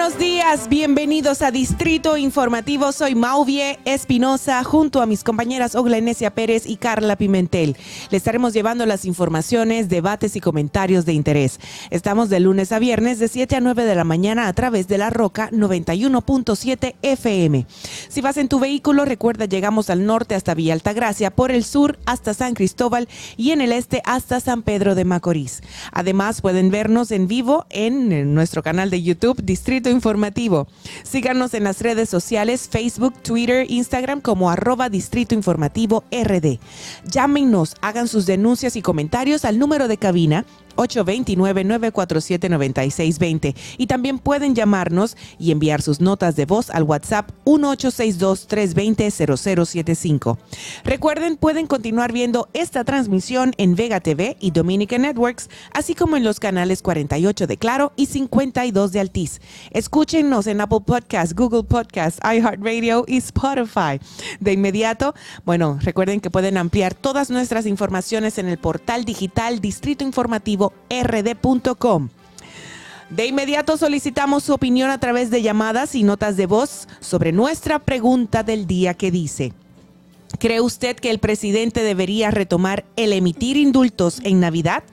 Buenos días, bienvenidos a Distrito Informativo. Soy Mauvie Espinosa junto a mis compañeras Oglenesia Pérez y Carla Pimentel. Le estaremos llevando las informaciones, debates y comentarios de interés. Estamos de lunes a viernes de 7 a 9 de la mañana a través de la Roca 91.7 FM. Si vas en tu vehículo, recuerda llegamos al norte hasta Villa Altagracia, por el sur hasta San Cristóbal y en el este hasta San Pedro de Macorís. Además, pueden vernos en vivo en nuestro canal de YouTube Distrito Informativo. Síganos en las redes sociales Facebook, Twitter, Instagram como arroba Distrito Informativo RD. Llámenos, hagan sus denuncias y comentarios al número de cabina 829-947-9620. Y también pueden llamarnos y enviar sus notas de voz al WhatsApp 1862-320-0075. Recuerden, pueden continuar viendo esta transmisión en Vega TV y Dominica Networks, así como en los canales 48 de Claro y 52 de Altiz. Escúchenos en Apple Podcasts, Google Podcasts, iHeartRadio y Spotify. De inmediato, bueno, recuerden que pueden ampliar todas nuestras informaciones en el portal digital Distrito Informativo rd.com. De inmediato solicitamos su opinión a través de llamadas y notas de voz sobre nuestra pregunta del día que dice, ¿cree usted que el presidente debería retomar el emitir indultos en Navidad?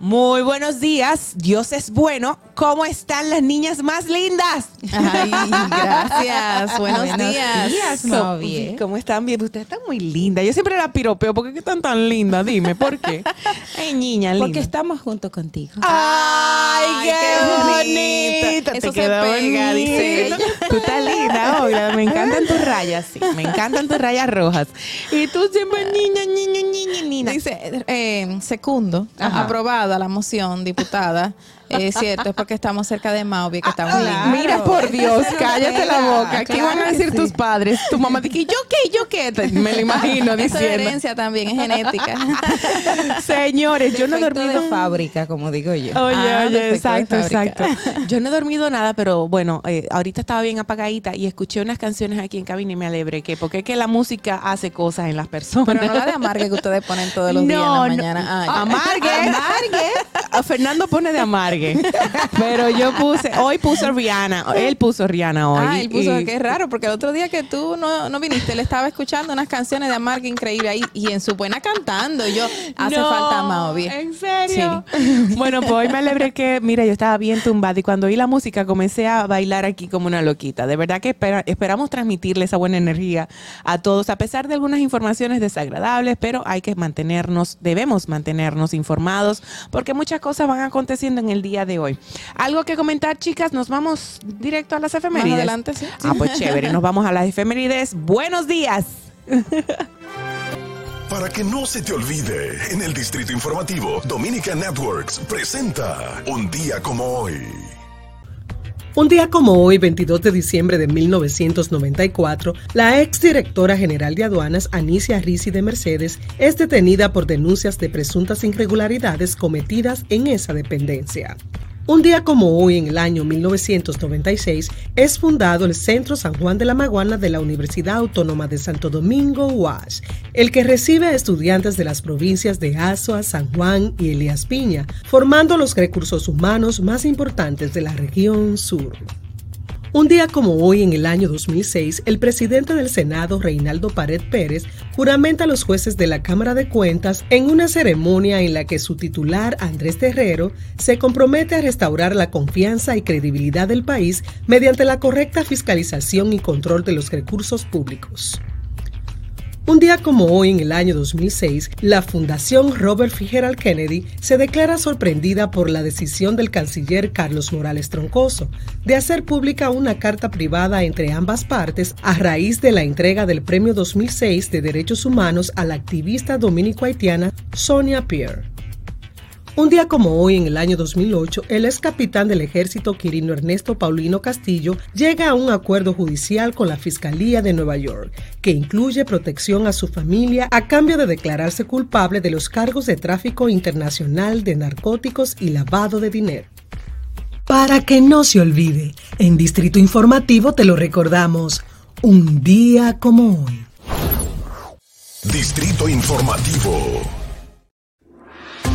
Muy buenos días, Dios es bueno. ¿Cómo están las niñas más lindas? Ay, gracias. Buenos, días. ¿Cómo, bien. ¿Cómo están? Bien, ustedes están muy lindas. Yo siempre la piropeo. ¿Por qué están tan lindas? Dime, ¿por qué? Ay, niña linda. Porque estamos juntos contigo. ¡Ay, qué, bonita! Eso se pega, dice ella. Tú estás linda, Olga. Me encantan tus rayas, sí. Me encantan tus rayas rojas. Y tú siempre niña, niña, niña, niña. Dice, eh, segundo, aprobada la moción, diputada. Es cierto, es porque estamos cerca de Mauvi, que estamos lindos. Mira, por Dios, cállate la boca. ¿Qué Claro van a decir sí. tus padres? Tu mamá dice, ¿yo qué? ¿Yo qué? Me lo imagino Eso es diciendo. herencia también, es genética. Señores, yo no he dormido de fábrica, como digo yo. Oye, Ah, oye, exacto, exacto. Yo no he dormido nada, pero bueno, eh, ahorita estaba bien apagadita y escuché unas canciones aquí en cabina y me alegré que porque es que la música hace cosas en las personas. Pero no la de amargue que ustedes ponen todos los días en la mañana. Ay, amargue. amargue. A Fernando pone de amargue. Pero yo puse, hoy puso Rihanna, él puso Rihanna hoy. Ah, él puso, y- qué raro, porque el otro día que tú no, no viniste, él estaba escuchando unas canciones de Amarga increíble ahí y en su buena cantando. Y yo, hace No, falta Maobi. ¿En serio? Bueno, pues hoy me alegré que, mira, yo estaba bien tumbada y cuando oí la música comencé a bailar aquí como una loquita. De verdad que espera- esperamos transmitirle esa buena energía a todos, a pesar de algunas informaciones desagradables, pero hay que mantenernos, debemos mantenernos informados porque muchas cosas van aconteciendo en el día de hoy. Algo que comentar, chicas, nos vamos directo a las efemérides. Más adelante, sí. Ah, pues chévere, nos vamos a las efemérides. Buenos días. Para que no se te olvide, en el Distrito Informativo, Dominica Networks presenta Un día como hoy. Un día como hoy, 22 de diciembre de 1994, la exdirectora general de aduanas, Anicia Risi de Mercedes, es detenida por denuncias de presuntas irregularidades cometidas en esa dependencia. Un día como hoy, en el año 1996, es fundado el Centro San Juan de la Maguana de la Universidad Autónoma de Santo Domingo, UAS, el que recibe a estudiantes de las provincias de Azua, San Juan y Elías Piña, formando los recursos humanos más importantes de la región sur. Un día como hoy, en el año 2006, el presidente del Senado, Reinaldo Pared Pérez, juramenta a los jueces de la Cámara de Cuentas en una ceremonia en la que su titular, Andrés Terrero, se compromete a restaurar la confianza y credibilidad del país mediante la correcta fiscalización y control de los recursos públicos. Un día como hoy, en el año 2006, la Fundación Robert Fitzgerald Kennedy se declara sorprendida por la decisión del canciller Carlos Morales Troncoso de hacer pública una carta privada entre ambas partes a raíz de la entrega del Premio 2006 de Derechos Humanos a la activista dominico-haitiana Sonia Pierre. Un día como hoy, en el año 2008, el ex capitán del ejército Quirino Ernesto Paulino Castillo llega a un acuerdo judicial con la Fiscalía de Nueva York, que incluye protección a su familia a cambio de declararse culpable de los cargos de tráfico internacional de narcóticos y lavado de dinero. Para que no se olvide, en Distrito Informativo te lo recordamos, un día como hoy. Distrito Informativo.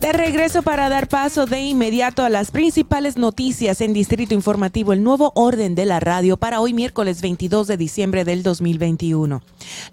De regreso para dar paso de inmediato a las principales noticias en Distrito Informativo, el nuevo orden de la radio para hoy miércoles 22 de diciembre del 2021.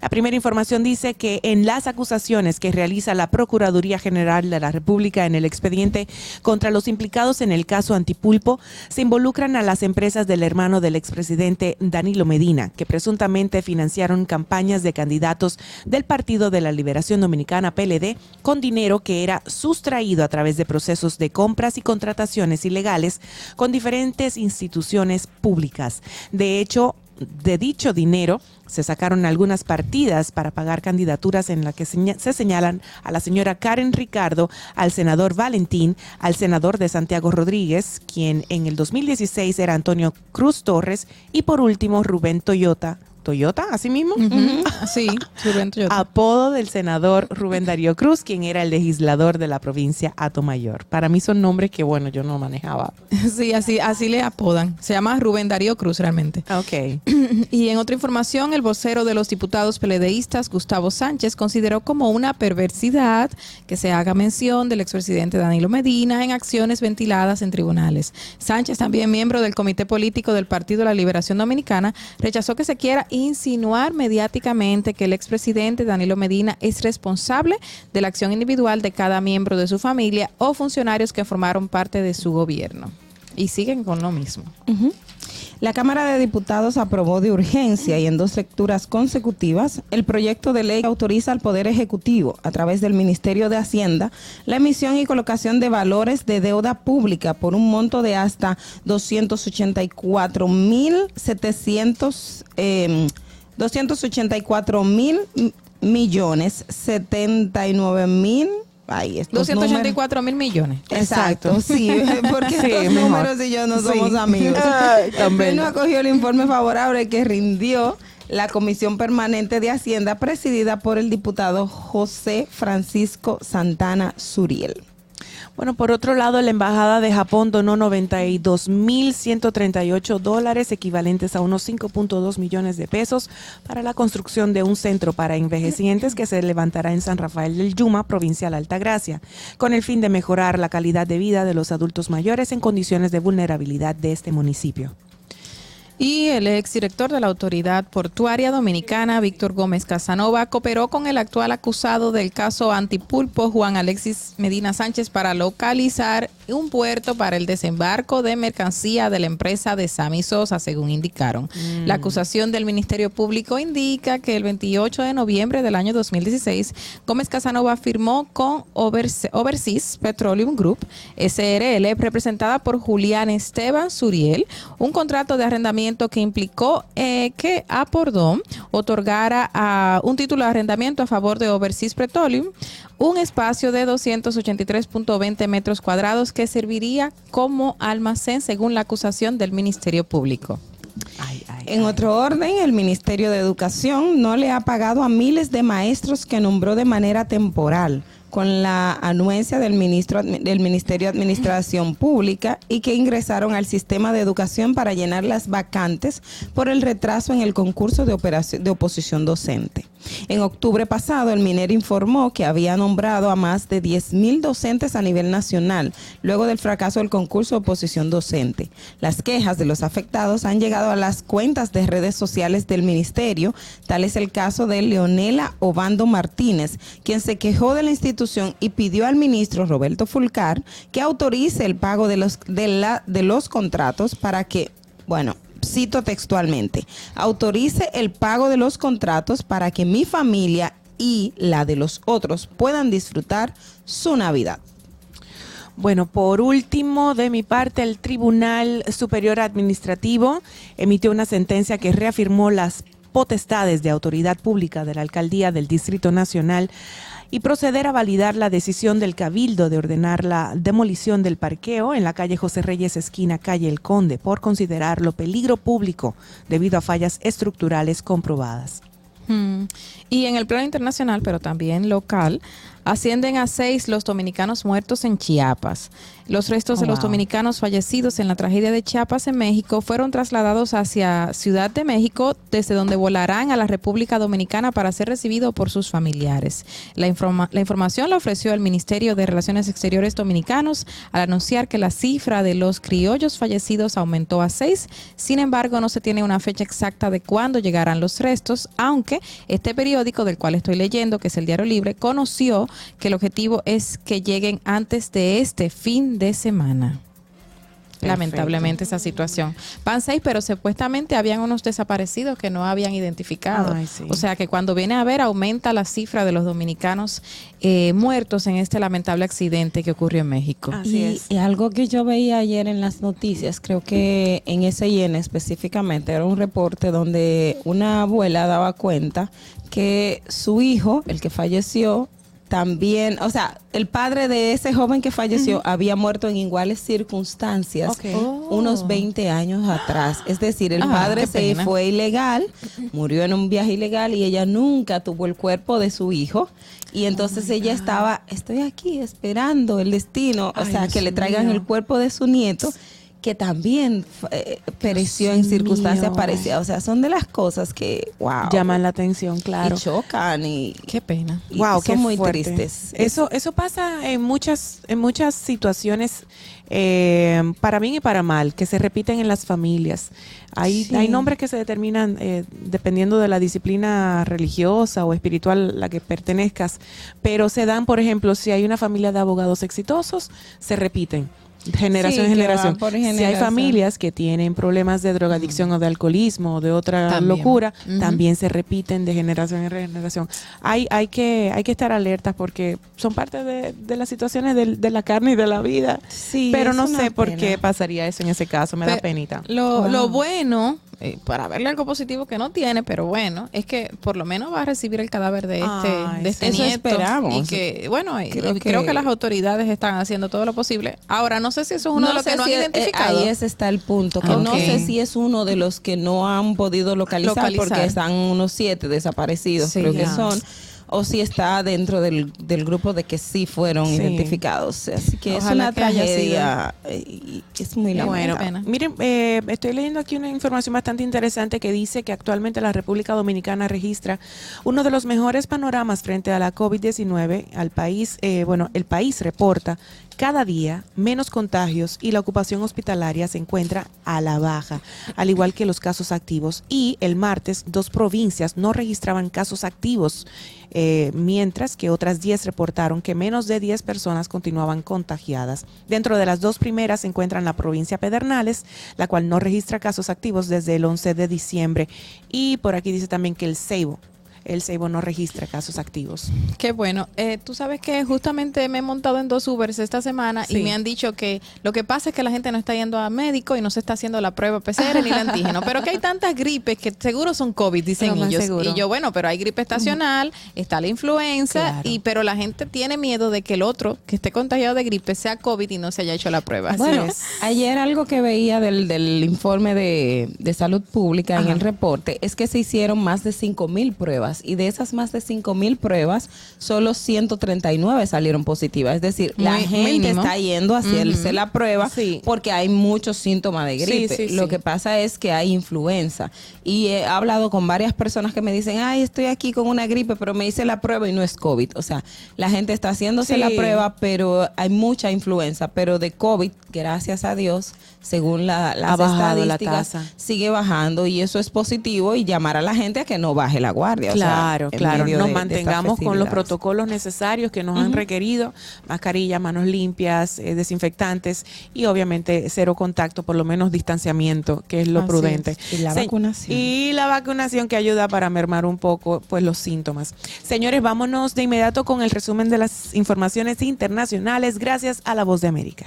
La primera información dice que en las acusaciones que realiza la Procuraduría General de la República en el expediente contra los implicados en el caso Antipulpo, se involucran a las empresas del hermano del expresidente Danilo Medina, que presuntamente financiaron campañas de candidatos del Partido de la Liberación Dominicana PLD con dinero que era sustraído a través de procesos de compras y contrataciones ilegales con diferentes instituciones públicas. De hecho, de dicho dinero se sacaron algunas partidas para pagar candidaturas en las que se señalan a la señora Karen Ricardo, al senador Valentín, al senador de Santiago Rodríguez, quien en el 2016 era Antonio Cruz Torres, y por último Rubén Toyota, Toyota, así mismo. Sí, Rubén Toyota. Apodo del senador Rubén Darío Cruz, quien era el legislador de la provincia Atomayor. Para mí son nombres que, bueno, yo no manejaba. Sí, así, así le apodan. Se llama Rubén Darío Cruz realmente. Ok. Y en otra información, el vocero de los diputados peledeístas, Gustavo Sánchez, consideró como una perversidad que se haga mención del expresidente Danilo Medina en acciones ventiladas en tribunales. Sánchez, también miembro del Comité Político del Partido de la Liberación Dominicana, rechazó que se quiera insinuar mediáticamente que el expresidente Danilo Medina es responsable de la acción individual de cada miembro de su familia o funcionarios que formaron parte de su gobierno. Y siguen con lo mismo. La Cámara de Diputados aprobó de urgencia y en dos lecturas consecutivas el proyecto de ley que autoriza al Poder Ejecutivo, a través del Ministerio de Hacienda, la emisión y colocación de valores de deuda pública por un monto de hasta 284.700 eh, 284 mil millones 79 mil Ay, 284 mil millones. Exacto, sí, porque estos números y yo no somos amigos. También nos acogió el informe favorable que rindió la Comisión Permanente de Hacienda presidida por el diputado José Francisco Santana Suriel. Bueno, por otro lado, la Embajada de Japón donó 92.138 dólares, equivalentes a unos 5.2 millones de pesos, para la construcción de un centro para envejecientes que se levantará en San Rafael del Yuma, provincia de Altagracia, con el fin de mejorar la calidad de vida de los adultos mayores en condiciones de vulnerabilidad de este municipio. Y el exdirector de la Autoridad Portuaria Dominicana, Víctor Gómez Casanova, cooperó con el actual acusado del caso Antipulpo, Juan Alexis Medina Sánchez, para localizar un puerto para el desembarco de mercancía de la empresa de Sami Sosa, según indicaron. Mm. La acusación del Ministerio Público indica que el 28 de noviembre del año 2016, Gómez Casanova firmó con Overse- Overseas Petroleum Group, SRL, representada por Julián Esteban Suriel, un contrato de arrendamiento que implicó eh, que Apordón otorgara a un título de arrendamiento a favor de Overseas Petroleum un espacio de 283.20 metros cuadrados que serviría como almacén según la acusación del Ministerio Público. En otro orden, el Ministerio de Educación no le ha pagado a miles de maestros que nombró de manera temporal con la anuencia del, ministro, del Ministerio de Administración Pública y que ingresaron al sistema de educación para llenar las vacantes por el retraso en el concurso de, operación, de oposición docente. En octubre pasado, el MINER informó que había nombrado a más de 10.000 docentes a nivel nacional, luego del fracaso del concurso de oposición docente. Las quejas de los afectados han llegado a las cuentas de redes sociales del ministerio, tal es el caso de Leonela Obando Martínez, quien se quejó de la institución y pidió al ministro Roberto Fulcar que autorice el pago de los, de la, de los contratos para que, bueno, cito textualmente, autorice el pago de los contratos para que mi familia y la de los otros puedan disfrutar su Navidad. Bueno, por último, de mi parte, el Tribunal Superior Administrativo emitió una sentencia que reafirmó las potestades de autoridad pública de la Alcaldía del Distrito Nacional y proceder a validar la decisión del Cabildo de ordenar la demolición del parqueo en la calle José Reyes, esquina calle El Conde, por considerarlo peligro público debido a fallas estructurales comprobadas. Hmm. Y en el plano internacional, pero también local, ascienden a seis los dominicanos muertos en Chiapas. Los restos Oh, de los wow. dominicanos fallecidos en la tragedia de Chiapas en México fueron trasladados hacia Ciudad de México, desde donde volarán a la República Dominicana para ser recibidos por sus familiares. La, informa- la información la ofreció el Ministerio de Relaciones Exteriores Dominicanos al anunciar que la cifra de los criollos fallecidos aumentó a seis. Sin embargo, no se tiene una fecha exacta de cuándo llegarán los restos, aunque este periódico del cual estoy leyendo, que es el Diario Libre, conoció que el objetivo es que lleguen antes de este fin de semana. Lamentablemente esa situación. Van seis, pero supuestamente habían unos desaparecidos que no habían identificado. Ay, sí. O sea que cuando viene a ver aumenta la cifra de los dominicanos eh, muertos en este lamentable accidente que ocurrió en México. Así y, es. y algo que yo veía ayer en las noticias, creo que en SIN específicamente, era un reporte donde una abuela daba cuenta que su hijo, el que falleció, también, o sea, el padre de ese joven que falleció había muerto en iguales circunstancias. Oh. unos 20 años atrás. Es decir, el Ah, padre se pena. fue ilegal, murió en un viaje ilegal y ella nunca tuvo el cuerpo de su hijo. Y entonces ella estaba, estoy aquí esperando el destino, o sea, Dios que le traigan mío. el cuerpo de su nieto que también eh, pereció en circunstancias mío. parecidas. O sea, son de las cosas que, wow. Llaman la atención, claro. Y chocan y, Qué pena. y Wow, son qué muy fuerte. tristes. Eso, eso pasa en muchas, en muchas situaciones, eh, para bien y para mal, que se repiten en las familias. Hay, Sí. hay nombres que se determinan eh, dependiendo de la disciplina religiosa o espiritual a la que pertenezcas, pero se dan, por ejemplo, si hay una familia de abogados exitosos, se repiten. Generación en generación. Si hay familias que tienen problemas de drogadicción o de alcoholismo o de otra También. locura, también se repiten de generación en generación. Hay, hay, que, hay que estar alertas porque son parte de, de las situaciones de, la carne y de la vida. Sí, Pero no sé por qué pasaría eso en ese caso, me da Pe- penita. Lo, Wow. lo bueno, eh, para verle algo positivo que no tiene, pero bueno, es que por lo menos va a recibir el cadáver de este, Ay, de este Eso nieto. esperamos. Y que, bueno, Creo y creo, que- las autoridades están haciendo todo lo posible. Ahora, no sé si eso es uno de los que no han es- eh, identificado. ahí ese está el punto. Que Ah, no sé si es uno de los que no han podido localizar, Localizar. porque están unos siete desaparecidos, Sí. creo que son. O si está dentro del, del grupo de que sí fueron Sí. identificados. Así que es una que tragedia. eh, y es muy lamentable. bueno. Miren, eh, estoy leyendo aquí una información bastante interesante que dice que actualmente la República Dominicana registra uno de los mejores panoramas frente a la COVID-19 al país. eh, bueno, el país reporta cada día menos contagios y la ocupación hospitalaria se encuentra a la baja, al igual que los casos activos. Y el martes, dos provincias no registraban casos activos, eh, mientras que otras 10 reportaron que menos de 10 personas continuaban contagiadas. Dentro de las dos primeras se encuentran la provincia Pedernales, la cual no registra casos activos desde el 11 de diciembre. Y por aquí dice también que el Ceibo. El Ceibo no registra casos activos. Qué bueno. Eh, Tú sabes que justamente me he montado en dos Ubers esta semana Sí. y me han dicho que lo que pasa es que la gente no está yendo a médico y no se está haciendo la prueba PCR ni el antígeno, pero que hay tantas gripes que seguro son COVID, dicen ellos. seguro. Y yo, bueno, pero hay gripe estacional, está la influenza, Claro. y pero la gente tiene miedo de que el otro que esté contagiado de gripe sea COVID y no se haya hecho la prueba. Así Bueno, es. ayer algo que veía del, del informe de, de salud pública en el reporte es que se hicieron más de 5 mil pruebas pruebas y de esas más de 5 mil pruebas, solo 139 salieron positivas. Es decir, la gente mínimo. está yendo a hacerse la prueba Sí. porque hay muchos síntomas de gripe. sí, Lo que pasa es que hay influenza. Y he hablado con varias personas que me dicen, ay, estoy aquí con una gripe, pero me hice la prueba y no es COVID. O sea, la gente está haciéndose la prueba, pero hay mucha influenza. Pero de COVID, gracias a Dios, según la, las Ha bajado la estadísticas, tasa. sigue bajando y eso es positivo y llamar a la gente a que no baje la guardia. o sea, Claro, claro. Nos de- de estas mantengamos con los protocolos necesarios que nos han requerido, mascarilla, manos limpias, eh, desinfectantes y obviamente cero contacto, por lo menos distanciamiento, que es lo Así prudente. es. Y la Se- vacunación. Y la vacunación que ayuda para mermar un poco pues los síntomas. Señores, vámonos de inmediato con el resumen de las informaciones internacionales gracias a La Voz de América.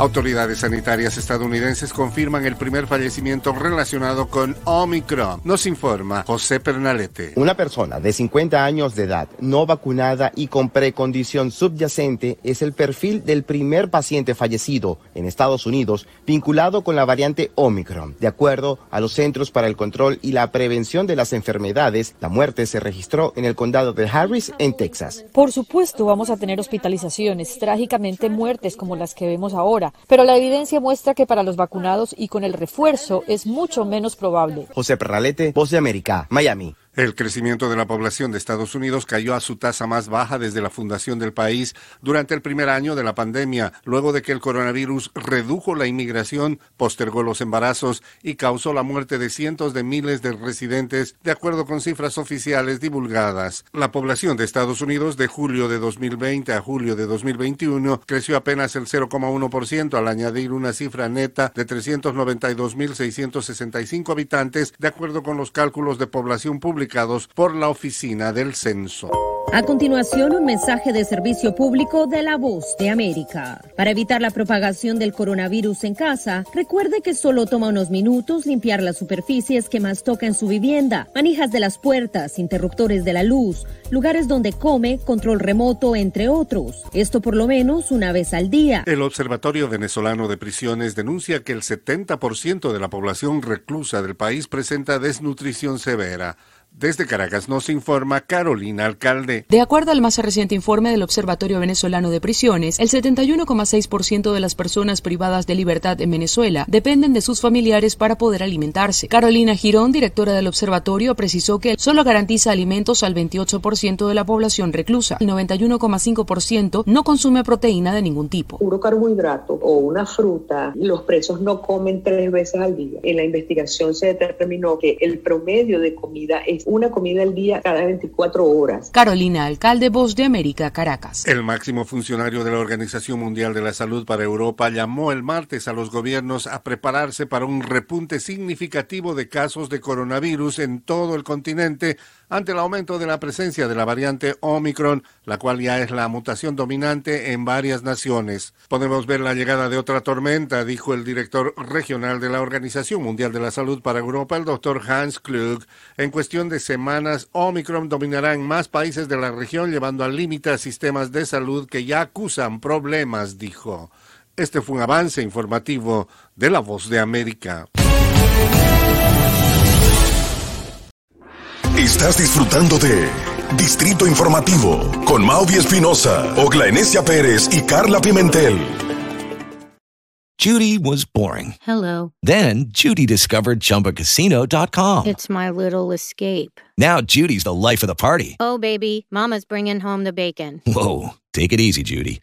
Autoridades sanitarias estadounidenses confirman el primer fallecimiento relacionado con Omicron. Nos informa José Pernalete. Una persona de 50 años de edad, no vacunada y con precondición subyacente es el perfil del primer paciente fallecido en Estados Unidos vinculado con la variante Omicron. De acuerdo a los Centros para el Control y la Prevención de las Enfermedades, la muerte se registró en el condado de Harris, en Texas. Por supuesto, vamos a tener hospitalizaciones, trágicamente muertes como las que vemos ahora, pero la evidencia muestra que para los vacunados y con el refuerzo es mucho menos probable. José Perralete, Voz de América, Miami. El crecimiento de la población de Estados Unidos cayó a su tasa más baja desde la fundación del país durante el primer año de la pandemia, luego de que el coronavirus redujo la inmigración, postergó los embarazos y causó la muerte de cientos de miles de residentes, de acuerdo con cifras oficiales divulgadas. La población de Estados Unidos de julio de 2020 a julio de 2021 creció apenas el 0,1% al añadir una cifra neta de 392.665 habitantes, de acuerdo con los cálculos de población publicados por la Oficina del Censo. A continuación, un mensaje de servicio público de la voz de América. Para evitar la propagación del coronavirus en casa, recuerde que solo toma unos minutos limpiar las superficies que más toca en su vivienda, manijas de las puertas, interruptores de la luz, lugares donde come, control remoto, entre otros. Esto por lo menos una vez al día. El Observatorio Venezolano de Prisiones denuncia que el 70% de la población reclusa del país presenta desnutrición severa. Desde Caracas nos informa Carolina Alcalde. De acuerdo al más reciente informe del Observatorio Venezolano de Prisiones, el 71,6% de las personas privadas de libertad en Venezuela dependen de sus familiares para poder alimentarse. Carolina Girón, directora del observatorio, precisó que solo garantiza alimentos al 28% de la población reclusa. El 91,5% no consume proteína de ningún tipo. Puro carbohidrato o una fruta, los presos no comen tres veces al día. En la investigación se determinó que el promedio de comida es una comida al día cada 24 horas. Carolina Alcalde, Voz de América, Caracas. El máximo funcionario de la Organización Mundial de la Salud para Europa llamó el martes a los gobiernos a prepararse para un repunte significativo de casos de coronavirus en todo el continente ante el aumento de la presencia de la variante Omicron, la cual ya es la mutación dominante en varias naciones. Podemos ver la llegada de otra tormenta, dijo el director regional de la Organización Mundial de la Salud para Europa, el doctor Hans Klug. En cuestión de semanas, Omicron dominará en más países de la región, llevando al límite a sistemas de salud que ya acusan problemas, dijo. Este fue un avance informativo de La Voz de América. Estás disfrutando de Distrito Informativo con Mauvi Espinosa, Ogla Enesia Pérez y Carla Pimentel. Judy was boring. Hello. Then Judy discovered ChumbaCasino.com. It's my little escape. Now Judy's the life of the party. Oh, baby, Mama's bringing home the bacon. Whoa, take it easy, Judy.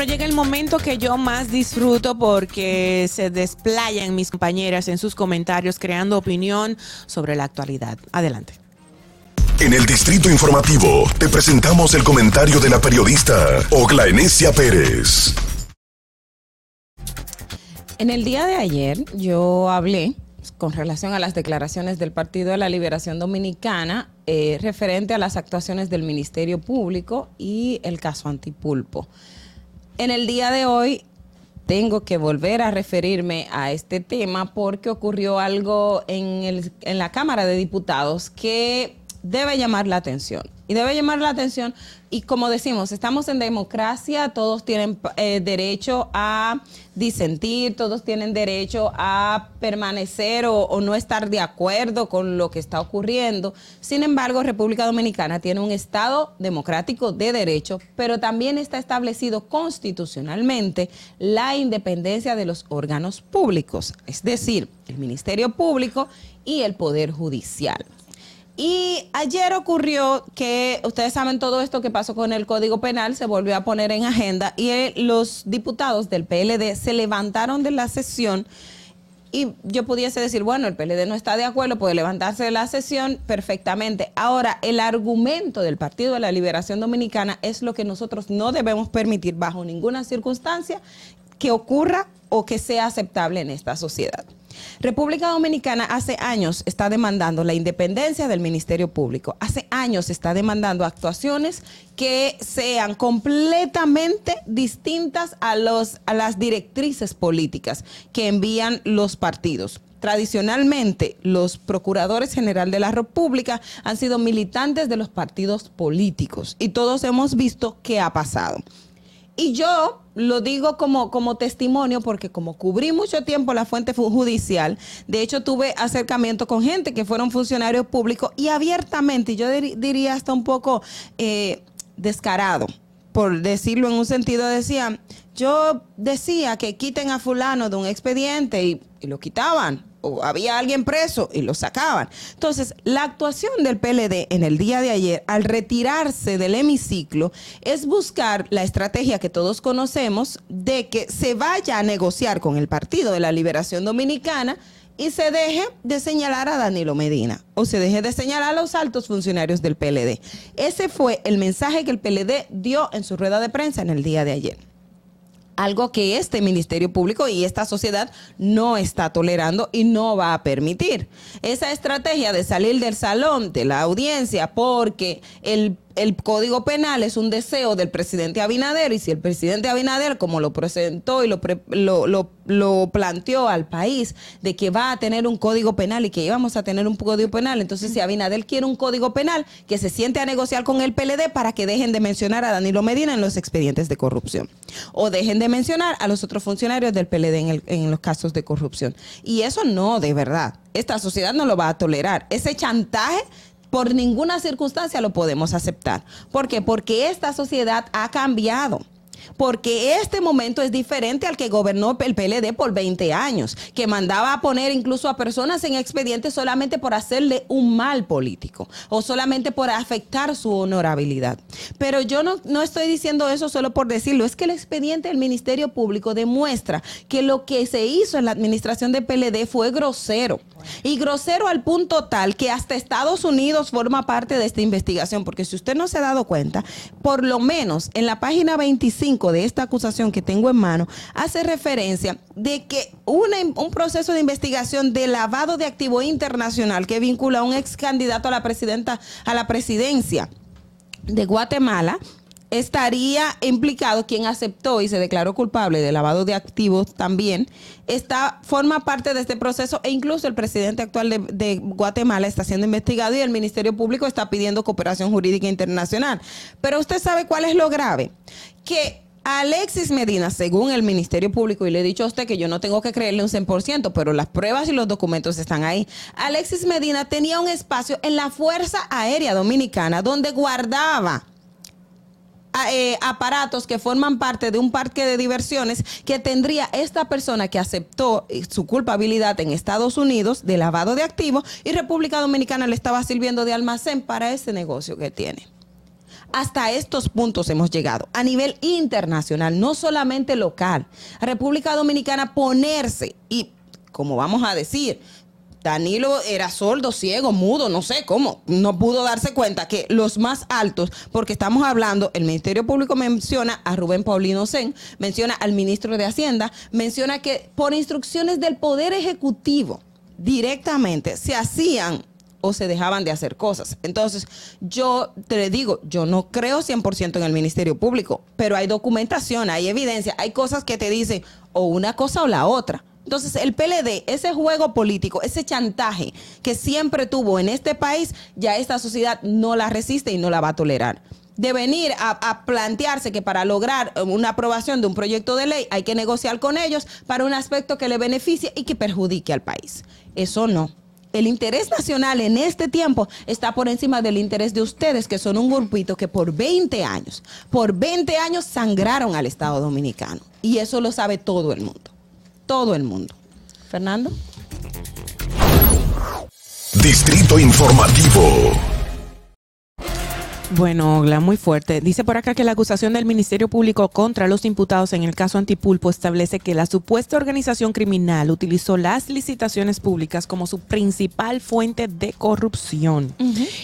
Bueno, llega el momento que yo más disfruto porque se desplayan mis compañeras en sus comentarios creando opinión sobre la actualidad. Adelante. En el Distrito Informativo te presentamos el comentario de la periodista Ogla Enesia Pérez. En el día de ayer yo hablé con relación a las declaraciones del Partido de la Liberación Dominicana eh, referente a las actuaciones del Ministerio Público y el caso Antipulpo. En el día de hoy tengo que volver a referirme a este tema porque ocurrió algo en, el- en la Cámara de Diputados que debe llamar la atención. Y debe llamar la atención, y como decimos, estamos en democracia, todos tienen eh, derecho a disentir, todos tienen derecho a permanecer o, o no estar de acuerdo con lo que está ocurriendo. Sin embargo, República Dominicana tiene un Estado democrático de derecho, pero también está establecido constitucionalmente la independencia de los órganos públicos, es decir, el Ministerio Público y el Poder Judicial. Y ayer ocurrió que ustedes saben todo esto que pasó con el Código Penal, se volvió a poner en agenda y eh, los diputados del PLD se levantaron de la sesión y yo pudiese decir, bueno, el PLD no está de acuerdo, puede levantarse de la sesión perfectamente. Ahora, el argumento del Partido de la Liberación Dominicana es lo que nosotros no debemos permitir bajo ninguna circunstancia que ocurra o que sea aceptable en esta sociedad. República Dominicana hace años está demandando la independencia del Ministerio Público. Hace años está demandando actuaciones que sean completamente distintas a, los, a las directrices políticas que envían los partidos. Tradicionalmente, los procuradores general de la República han sido militantes de los partidos políticos y todos hemos visto qué ha pasado. Y yo lo digo como, como testimonio porque como cubrí mucho tiempo la fuente fu- judicial, de hecho tuve acercamiento con gente que fueron funcionarios públicos y abiertamente, yo diría hasta un poco eh, descarado, por decirlo en un sentido, decían, yo decía que quiten a fulano de un expediente y lo quitaban. O había alguien preso y lo sacaban. Entonces, la actuación del PLD en el día de ayer, al retirarse del hemiciclo, es buscar la estrategia que todos conocemos de que se vaya a negociar con el Partido de la Liberación Dominicana y se deje de señalar a Danilo Medina o se deje de señalar a los altos funcionarios del PLD. Ese fue el mensaje que el PLD dio en su rueda de prensa en el día de ayer algo que este Ministerio Público y esta sociedad no está tolerando y no va a permitir. Esa estrategia de salir del salón de la audiencia porque el, el Código Penal es un deseo del presidente Abinader y si el presidente Abinader, como lo presentó y lo, pre- lo, lo- planteó al país, de que va a tener un Código Penal y que íbamos a tener un Código Penal, entonces si Abinader quiere un Código Penal, que se siente a negociar con el PLD para que dejen de mencionar a Danilo Medina en los expedientes de corrupción o dejen de mencionar a los otros funcionarios del PLD en, el- en los casos de corrupción. Y eso no, de verdad. Esta sociedad no lo va a tolerar. Ese chantaje por ninguna circunstancia lo podemos aceptar. ¿Por qué? Porque esta sociedad ha cambiado. Porque este momento es diferente al que gobernó el PLD por 20 años, que mandaba a poner incluso a personas en expedientes solamente por hacerle un mal político o solamente por afectar su honorabilidad. Pero yo no, no estoy diciendo eso solo por decirlo, es que el expediente del Ministerio Público demuestra que lo que se hizo en la administración de PLD fue grosero. Y grosero al punto tal que hasta Estados Unidos forma parte de esta investigación, porque si usted no se ha dado cuenta, por lo menos en la página 25 de esta acusación que tengo en mano, hace referencia de que un proceso de investigación de lavado de activo internacional que vincula a un ex candidato a la presidenta, a la presidencia de Guatemala estaría implicado quien aceptó y se declaró culpable de lavado de activos también está forma parte de este proceso e incluso el presidente actual de, de Guatemala está siendo investigado y el Ministerio Público está pidiendo cooperación jurídica internacional pero usted sabe cuál es lo grave que Alexis Medina, según el Ministerio Público, y le he dicho a usted que yo no tengo que creerle un 100%, pero las pruebas y los documentos están ahí. Alexis Medina tenía un espacio en la Fuerza Aérea Dominicana donde guardaba eh, aparatos que forman parte de un parque de diversiones que tendría esta persona que aceptó eh, su culpabilidad en Estados Unidos de lavado de activos y República Dominicana le estaba sirviendo de almacén para ese negocio que tiene. Hasta estos puntos hemos llegado a nivel internacional, no solamente local. República Dominicana ponerse y, como vamos a decir, Danilo era sordo, ciego, mudo, no sé cómo. No pudo darse cuenta que los más altos, porque estamos hablando, el Ministerio Público menciona a Rubén Paulino Sen, menciona al ministro de Hacienda, menciona que por instrucciones del Poder Ejecutivo directamente se hacían o se dejaban de hacer cosas. Entonces, yo te digo, yo no creo 100% en el Ministerio Público, pero hay documentación, hay evidencia, hay cosas que te dicen o una cosa o la otra. Entonces, el PLD, ese juego político, ese chantaje que siempre tuvo en este país, ya esta sociedad no la resiste y no la va a tolerar. De venir a, plantearse que para lograr una aprobación de un proyecto de ley hay que negociar con ellos para un aspecto que le beneficie y que perjudique al país. Eso no. El interés nacional en este tiempo está por encima del interés de ustedes, que son un grupito que por 20 años, por 20 años sangraron al Estado Dominicano. Y eso lo sabe todo el mundo. Todo el mundo. Fernando. Distrito Informativo. Bueno, Ogla, muy fuerte. Dice por acá que la acusación del Ministerio Público contra los imputados en el caso Antipulpo establece que la supuesta organización criminal utilizó las licitaciones públicas como su principal fuente de corrupción,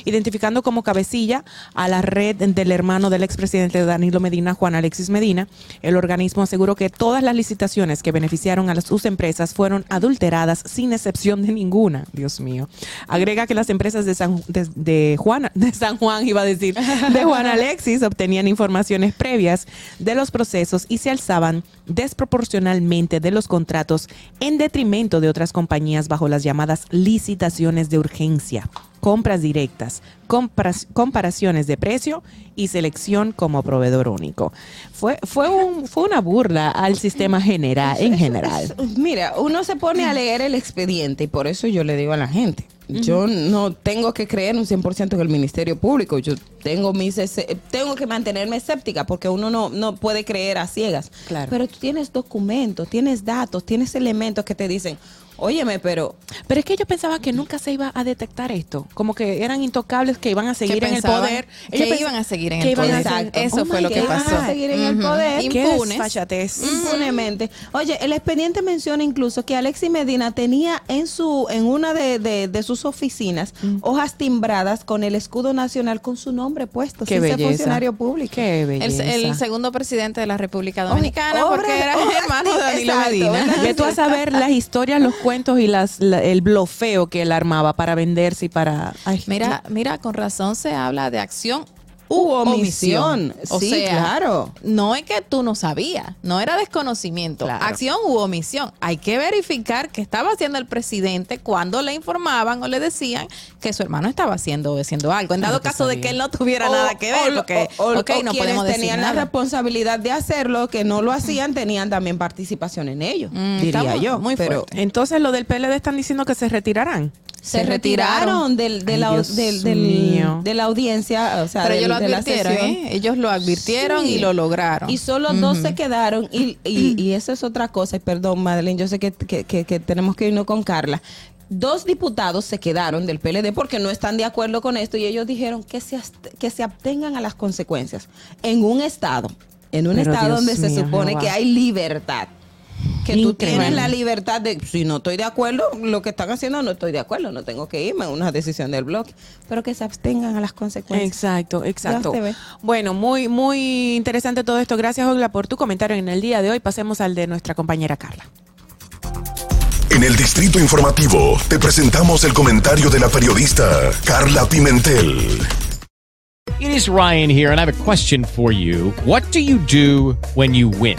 identificando como cabecilla a la red del hermano del expresidente Danilo Medina, Juan Alexis Medina. El organismo aseguró que todas las licitaciones que beneficiaron a sus empresas fueron adulteradas sin excepción de ninguna. Dios mío. Agrega que las empresas de San, de, de Juan, de San Juan, iba a decir, de Juan Alexis, obtenían informaciones previas de los procesos y se alzaban desproporcionalmente de los contratos en detrimento de otras compañías bajo las llamadas licitaciones de urgencia, compras directas, comparaciones de precio y selección como proveedor único. Fue, fue, fue una burla al sistema general, en general. Mira, uno se pone a leer el expediente y por eso yo le digo a la gente. Yo no tengo que creer un 100% en el Ministerio Público. Yo tengo mis tengo que mantenerme escéptica porque uno no, no puede creer a ciegas. Claro. Pero tú tienes documentos, tienes datos, tienes elementos que te dicen, óyeme, pero Pero es que yo pensaba que nunca se iba a detectar esto. Como que eran intocables, que iban a seguir en el poder. Que Ellos pens- iban a seguir en que el iban poder. seguir- Eso Oh fue lo que God. pasó. a seguir en el poder. Impunes. impunemente. Oye, el expediente menciona incluso que Alexis Medina tenía en su en una de, de- de sus oficinas Mm. hojas timbradas con el escudo nacional con su nombre puesto. Qué sin ser belleza. funcionario público. Qué El, belleza. el segundo presidente de la República Dominicana, obra- porque era obra- hermano de Danilo exacto, Medina. Ve tú a saber las historias, los cuentos y las, la- el blofeo que él armaba para venderse y para... Ay, Mira, mira, con razón se habla de acción U omisión. O Sí, sea, claro. no es que tú no sabías, no era desconocimiento, Claro. acción u omisión. Hay que verificar qué estaba haciendo el presidente cuando le informaban o le decían que su hermano estaba haciendo, haciendo algo. En dado caso de que él no tuviera O- nada que ver, o- porque o- o- ok, o no quienes podemos decir tenían la responsabilidad de hacerlo, que no lo hacían, tenían también participación en ello, Mm, diría yo. muy pero fuerte. Entonces lo del PLD están diciendo que se retirarán. se Se retiraron retiraron. del, de, Ay, la, Dios del- del- mío. de la audiencia, o sea, Pero del- ellos lo de la advirtieron, sesión. ¿eh? Ellos lo advirtieron Sí. y lo lograron. Y solo dos se quedaron. Y, y, y eso es otra cosa. Y perdón, Madeleine, yo sé que, que- que- que tenemos que irnos con Carla. Dos diputados se quedaron del PLD porque no están de acuerdo con esto y ellos dijeron que se, que se abstengan a las consecuencias. En un estado, en un Pero estado Dios donde se supone Jehová. que hay libertad. Que tú Increíble. tienes la libertad de, si no estoy de acuerdo, lo que están haciendo no estoy de acuerdo, no tengo que irme, es una decisión del bloque, pero que se abstengan a las consecuencias. Exacto, exacto. Bueno, muy, muy interesante todo esto. Gracias, Ogla, por tu comentario en el día de hoy. Pasemos al de nuestra compañera Carla. En el Distrito Informativo te presentamos el comentario de la periodista Carla Pimentel. It is Ryan here, and I have a question for you. What do you do when you win?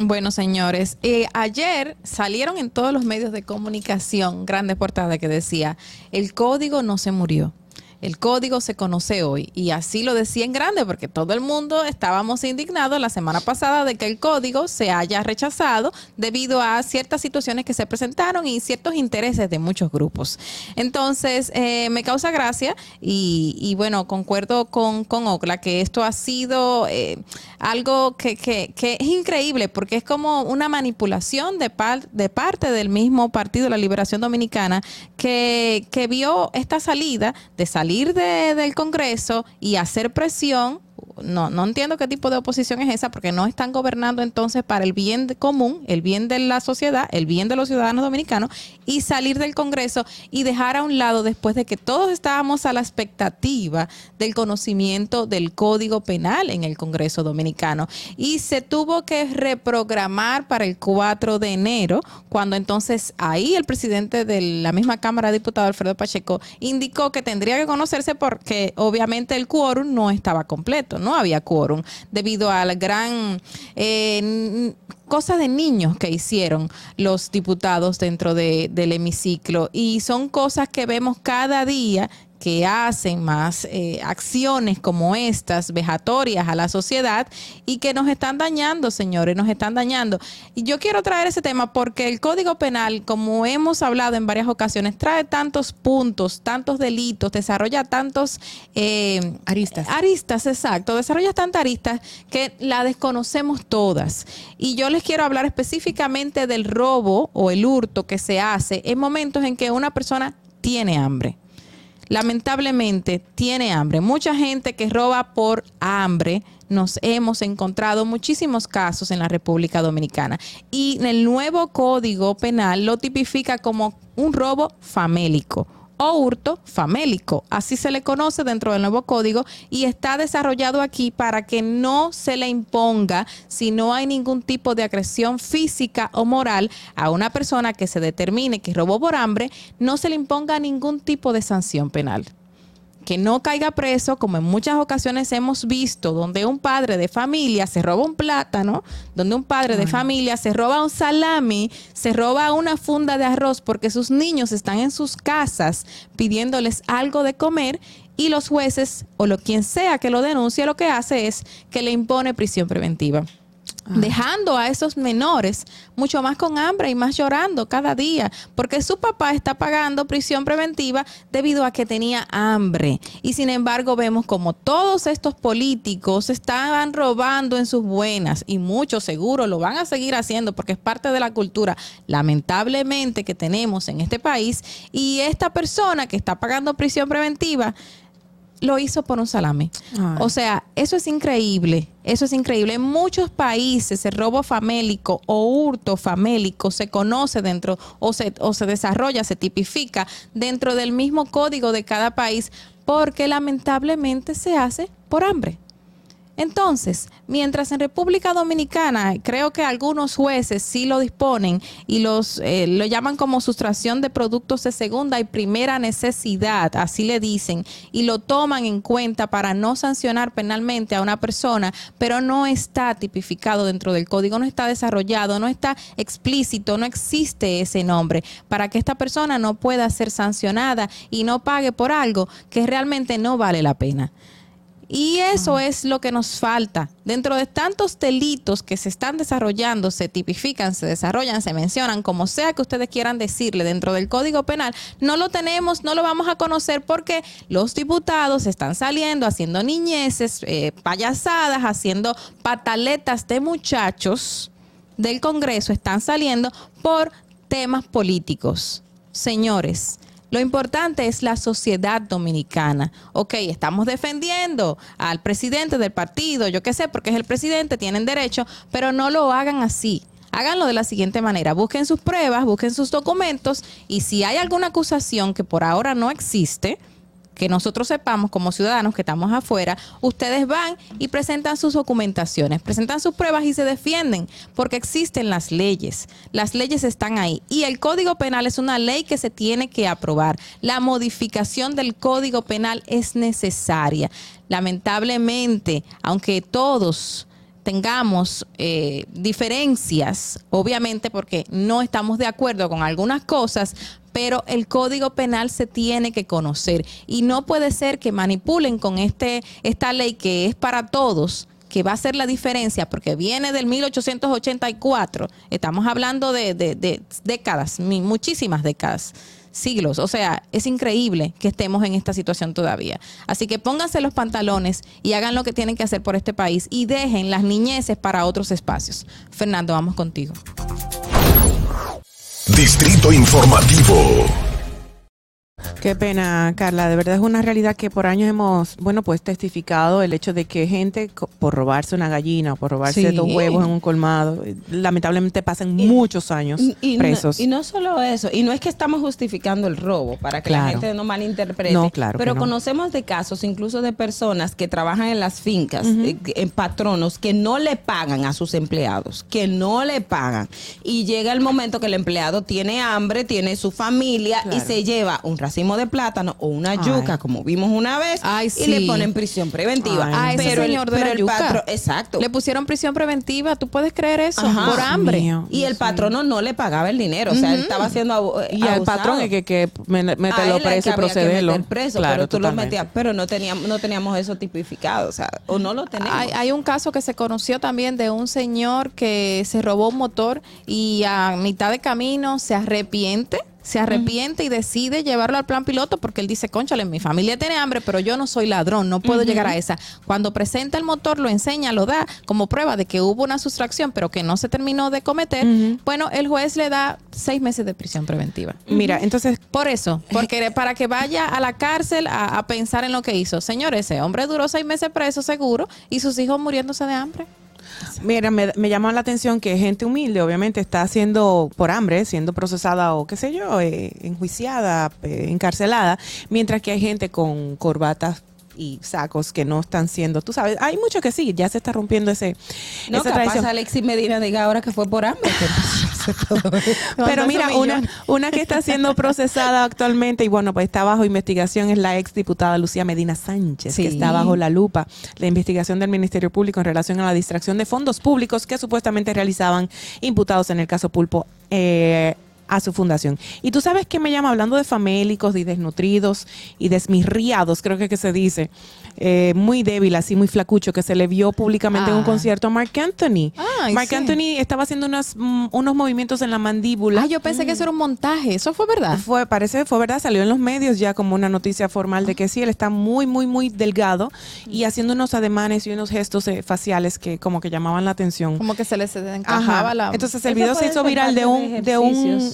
Bueno, señores, eh, ayer salieron en todos los medios de comunicación grandes portadas que decía, el código no se murió. El código se conoce hoy y así lo decía en grande porque todo el mundo estábamos indignados la semana pasada de que el código se haya rechazado debido a ciertas situaciones que se presentaron y ciertos intereses de muchos grupos. Entonces, eh, me causa gracia y, y bueno, concuerdo con, con Ocla que esto ha sido eh, algo que, es increíble porque es como una manipulación de, par- de parte del mismo Partido de la Liberación Dominicana que, que vio esta salida de salir de- del Congreso y hacer presión. No, no entiendo qué tipo de oposición es esa, porque no están gobernando entonces para el bien común, el bien de la sociedad, el bien de los ciudadanos dominicanos, y salir del Congreso y dejar a un lado, después de que todos estábamos a la expectativa del conocimiento del Código Penal en el Congreso Dominicano. Y se tuvo que reprogramar para el 4 de enero, cuando entonces ahí el presidente de la misma Cámara de Diputados, Alfredo Pacheco, indicó que tendría que conocerse porque obviamente el quórum no estaba completo, no había quórum, debido a la gran eh, cosa de niños que hicieron los diputados dentro de- del hemiciclo. Y son cosas que vemos cada día que hacen más eh, acciones como estas, vejatorias a la sociedad y que nos están dañando, señores, nos están dañando. Y yo quiero traer ese tema porque el Código Penal, como hemos hablado en varias ocasiones, trae tantos puntos, tantos delitos, desarrolla tantos... aristas. Aristas, exacto. Desarrolla tantas aristas que la desconocemos todas. Y yo les quiero hablar específicamente del robo o el hurto que se hace en momentos en que una persona tiene hambre lamentablemente tiene hambre. Mucha gente que roba por hambre. Nos hemos encontrado muchísimos casos en la República Dominicana. Y el nuevo código penal lo tipifica como un robo famélico o hurto famélico. Así se le conoce dentro del nuevo código y está desarrollado aquí para que no se le imponga, si no hay ningún tipo de agresión física o moral a una persona que se determine que robó por hambre, no se le imponga ningún tipo de sanción penal que no caiga preso, como en muchas ocasiones hemos visto, donde un padre de familia se roba un plátano, donde un padre de familia se roba un salami, se roba una funda de arroz porque sus niños están en sus casas pidiéndoles algo de comer y los jueces o lo quien sea que lo denuncie lo que hace es que le impone prisión preventiva dejando a esos menores mucho más con hambre y más llorando cada día, porque su papá está pagando prisión preventiva debido a que tenía hambre. Y sin embargo vemos como todos estos políticos estaban robando en sus buenas y muchos seguro lo van a seguir haciendo porque es parte de la cultura lamentablemente que tenemos en este país y esta persona que está pagando prisión preventiva lo hizo por un salame. O sea, eso es increíble. Eso es increíble. En muchos países el robo famélico o hurto famélico se conoce dentro o se, o se desarrolla, se tipifica dentro del mismo código de cada país porque lamentablemente se hace por hambre. Entonces, mientras en República Dominicana creo que algunos jueces sí lo disponen y los eh, lo llaman como sustracción de productos de segunda y primera necesidad, así le dicen, y lo toman en cuenta para no sancionar penalmente a una persona, pero no está tipificado dentro del código, no está desarrollado, no está explícito, no existe ese nombre para que esta persona no pueda ser sancionada y no pague por algo que realmente no vale la pena. Y eso es lo que nos falta. Dentro de tantos delitos que se están desarrollando, se tipifican, se desarrollan, se mencionan, como sea que ustedes quieran decirle dentro del Código Penal, no lo tenemos, no lo vamos a conocer porque los diputados están saliendo haciendo niñeces, eh, payasadas, haciendo pataletas de muchachos del Congreso, están saliendo por temas políticos. Señores, lo importante es la sociedad dominicana. Ok, estamos defendiendo al presidente del partido, yo qué sé, porque es el presidente, tienen derecho, pero no lo hagan así. Háganlo de la siguiente manera, busquen sus pruebas, busquen sus documentos y si hay alguna acusación que por ahora no existe, que nosotros sepamos como ciudadanos que estamos afuera, ustedes van y presentan sus documentaciones, presentan sus pruebas y se defienden, porque existen las leyes. Las leyes están ahí. Y el Código Penal es una ley que se tiene que aprobar. La modificación del Código Penal es necesaria. Lamentablemente, aunque todos tengamos eh, diferencias, obviamente porque no estamos de acuerdo con algunas cosas, pero el código penal se tiene que conocer. Y no puede ser que manipulen con este esta ley que es para todos que va a ser la diferencia porque viene del 1884 estamos hablando de, de- de décadas muchísimas décadas siglos. O sea, es increíble que estemos en esta situación todavía. Así que pónganse los pantalones y hagan lo que tienen que hacer por este país y dejen las niñeces para otros espacios. Fernando, vamos contigo. Distrito Informativo. Qué pena, Carla. De verdad es una realidad que por años hemos, bueno, pues testificado el hecho de que gente por robarse una gallina o por robarse Sí. dos huevos en un colmado, eh, lamentablemente pasan muchos años Y, y no- presos. y no solo eso, y no es que estamos justificando el robo para que la gente no malinterprete, No, claro pero no. conocemos de casos incluso de personas que trabajan en las fincas, eh, en patronos que no le pagan a sus empleados, que no le pagan. Y llega el momento que el empleado tiene hambre, tiene su familia y se lleva un racimo de plátano o una Ay. yuca, como vimos una vez, y sí. le ponen prisión preventiva. A ese pero el- señor de pero la el yuca. patro- exacto. Le pusieron prisión preventiva. ¿Tú puedes creer eso? Ajá. Por hambre. y el patrono no le pagaba el dinero, o sea, él estaba haciendo abu- y al patrón es que, que me- A mételo él es que preso y procederlo. meter preso, Claro, pero tú lo metías, pero no teníamos, no teníamos eso tipificado, o sea, o no lo tenemos. Hay, hay un caso que se conoció también de un señor que se robó un motor y a mitad de camino se arrepiente. Se arrepiente y decide llevarlo al plan piloto porque él dice, conchale, mi familia tiene hambre, pero yo no soy ladrón, no puedo llegar a esa. Cuando presenta el motor, lo enseña, lo da como prueba de que hubo una sustracción, pero que no se terminó de cometer. Bueno, el juez le da seis meses de prisión preventiva. Mira, entonces... Por eso, porque para que vaya a la cárcel a, a pensar en lo que hizo. Señor, ese hombre duró seis meses preso seguro y sus hijos muriéndose de hambre. Mira, me, me llama la atención que gente humilde, obviamente, está siendo por hambre, siendo procesada o qué sé yo, eh, enjuiciada, eh, encarcelada, mientras que hay gente con corbatas y sacos que no están siendo, tú sabes, hay mucho que sí, ya se está rompiendo ese, no, esa capaz tradición. Alexis Medina diga ahora que fue por hambre. Pero mira, una, una que está siendo procesada actualmente y bueno, pues está bajo investigación es la ex diputada Lucía Medina Sánchez, que está bajo la lupa la investigación del Ministerio Público en relación a la distracción de fondos públicos que supuestamente realizaban imputados en el caso Pulpo. eh, a su fundación. Y tú sabes que me llama hablando de famélicos y desnutridos y desmirriados, creo que, que se dice, eh, muy débil, así muy flacucho, que se le vio públicamente en un Ah. concierto a Mark Anthony. Ay, Mark sí. Anthony estaba haciendo unas, mm, unos movimientos en la mandíbula. Ah, yo pensé que eso era un montaje. ¿Eso fue verdad? Fue, parece, fue verdad, salió en los medios ya como una noticia formal de que sí, él está muy, muy, muy delgado y haciendo unos ademanes y unos gestos eh, faciales que como que llamaban la atención. Como que se le se le encajaba Ajá. la... Entonces el video se hizo viral un, de un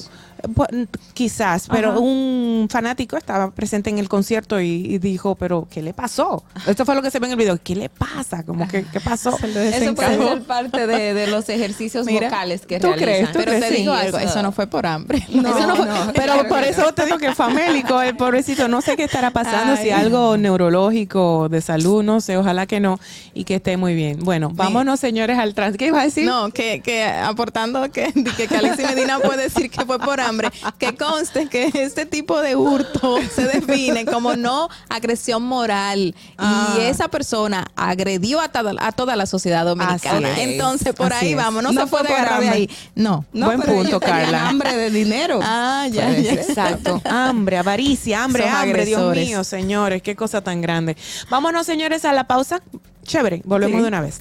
bu- quizás, pero Ajá. un fanático estaba presente en el concierto y, y dijo, pero ¿qué le pasó? Esto fue lo que se ve en el video. ¿Qué le pasa? Como que, ¿qué pasó? Eso puede ser parte de, de los ejercicios Mira, vocales que ¿tú realizan. crees? ¿Tú Pero crees? te Sí, digo algo, eso- eso no fue por hambre. No, Eso no fue- no, Pero claro por eso te digo que famélico, el pobrecito, no sé qué estará pasando, si algo neurológico, de salud, no sé, ojalá que no, y que esté muy bien. Bueno, vámonos señores al trans. ¿Qué iba a decir? No, que, que aportando que, que, que Alexis Medina puede decir que fue por hambre. hambre, que conste que este tipo de hurto se define como no agresión moral Ah. y esa persona agredió a toda, a toda la sociedad dominicana. Entonces, por Así ahí es. vamos, no, No se fue puede por agarrar de ahí. No, No, Buen punto, Carla. hambre de dinero. Ah, ya, ser. Exacto. Hambre, avaricia, hambre, Son hambre. Dios mío, señores, qué cosa tan grande. Vámonos, señores, a la pausa. Chévere, volvemos Sí. de una vez.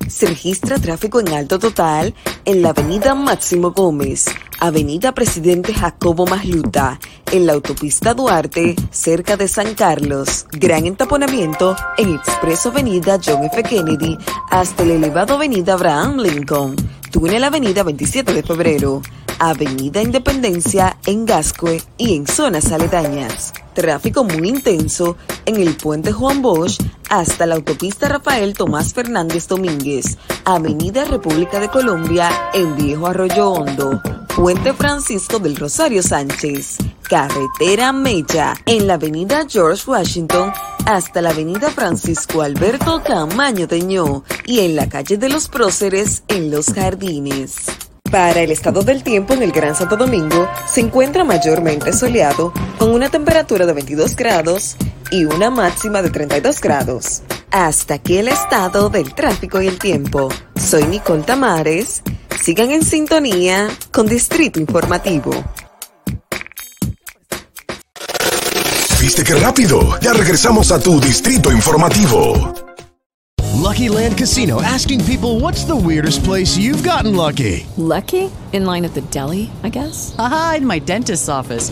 Se registra tráfico en alto total en la avenida Máximo Gómez, avenida Presidente Jacobo Masluta, en la autopista Duarte, cerca de San Carlos. Gran entaponamiento en Expreso Avenida John F. Kennedy hasta el elevado avenida Abraham Lincoln. Túnel Avenida 27 de Febrero, Avenida Independencia en Gascue y en zonas aledañas. Tráfico muy intenso en el puente Juan Bosch hasta la autopista Rafael Tomás Fernández Domínguez, Avenida República de Colombia en Viejo Arroyo Hondo, Puente Francisco del Rosario Sánchez, Carretera Mella en la Avenida George Washington hasta la Avenida Francisco Alberto Camaño Teñó y en la calle de los Próceres en Los Jardines. Para el estado del tiempo en el Gran Santo Domingo se encuentra mayormente soleado con una temperatura de 22 grados y una máxima de 32 grados. Hasta aquí el estado del tráfico y el tiempo. Soy Nicole Tamares. Sigan en sintonía con Distrito Informativo. ¿Viste qué rápido? Ya regresamos a tu Distrito Informativo. Lucky Land Casino asking people what's the weirdest place you've gotten lucky? Lucky? In line at the deli, I guess? Aha, in my dentist's office.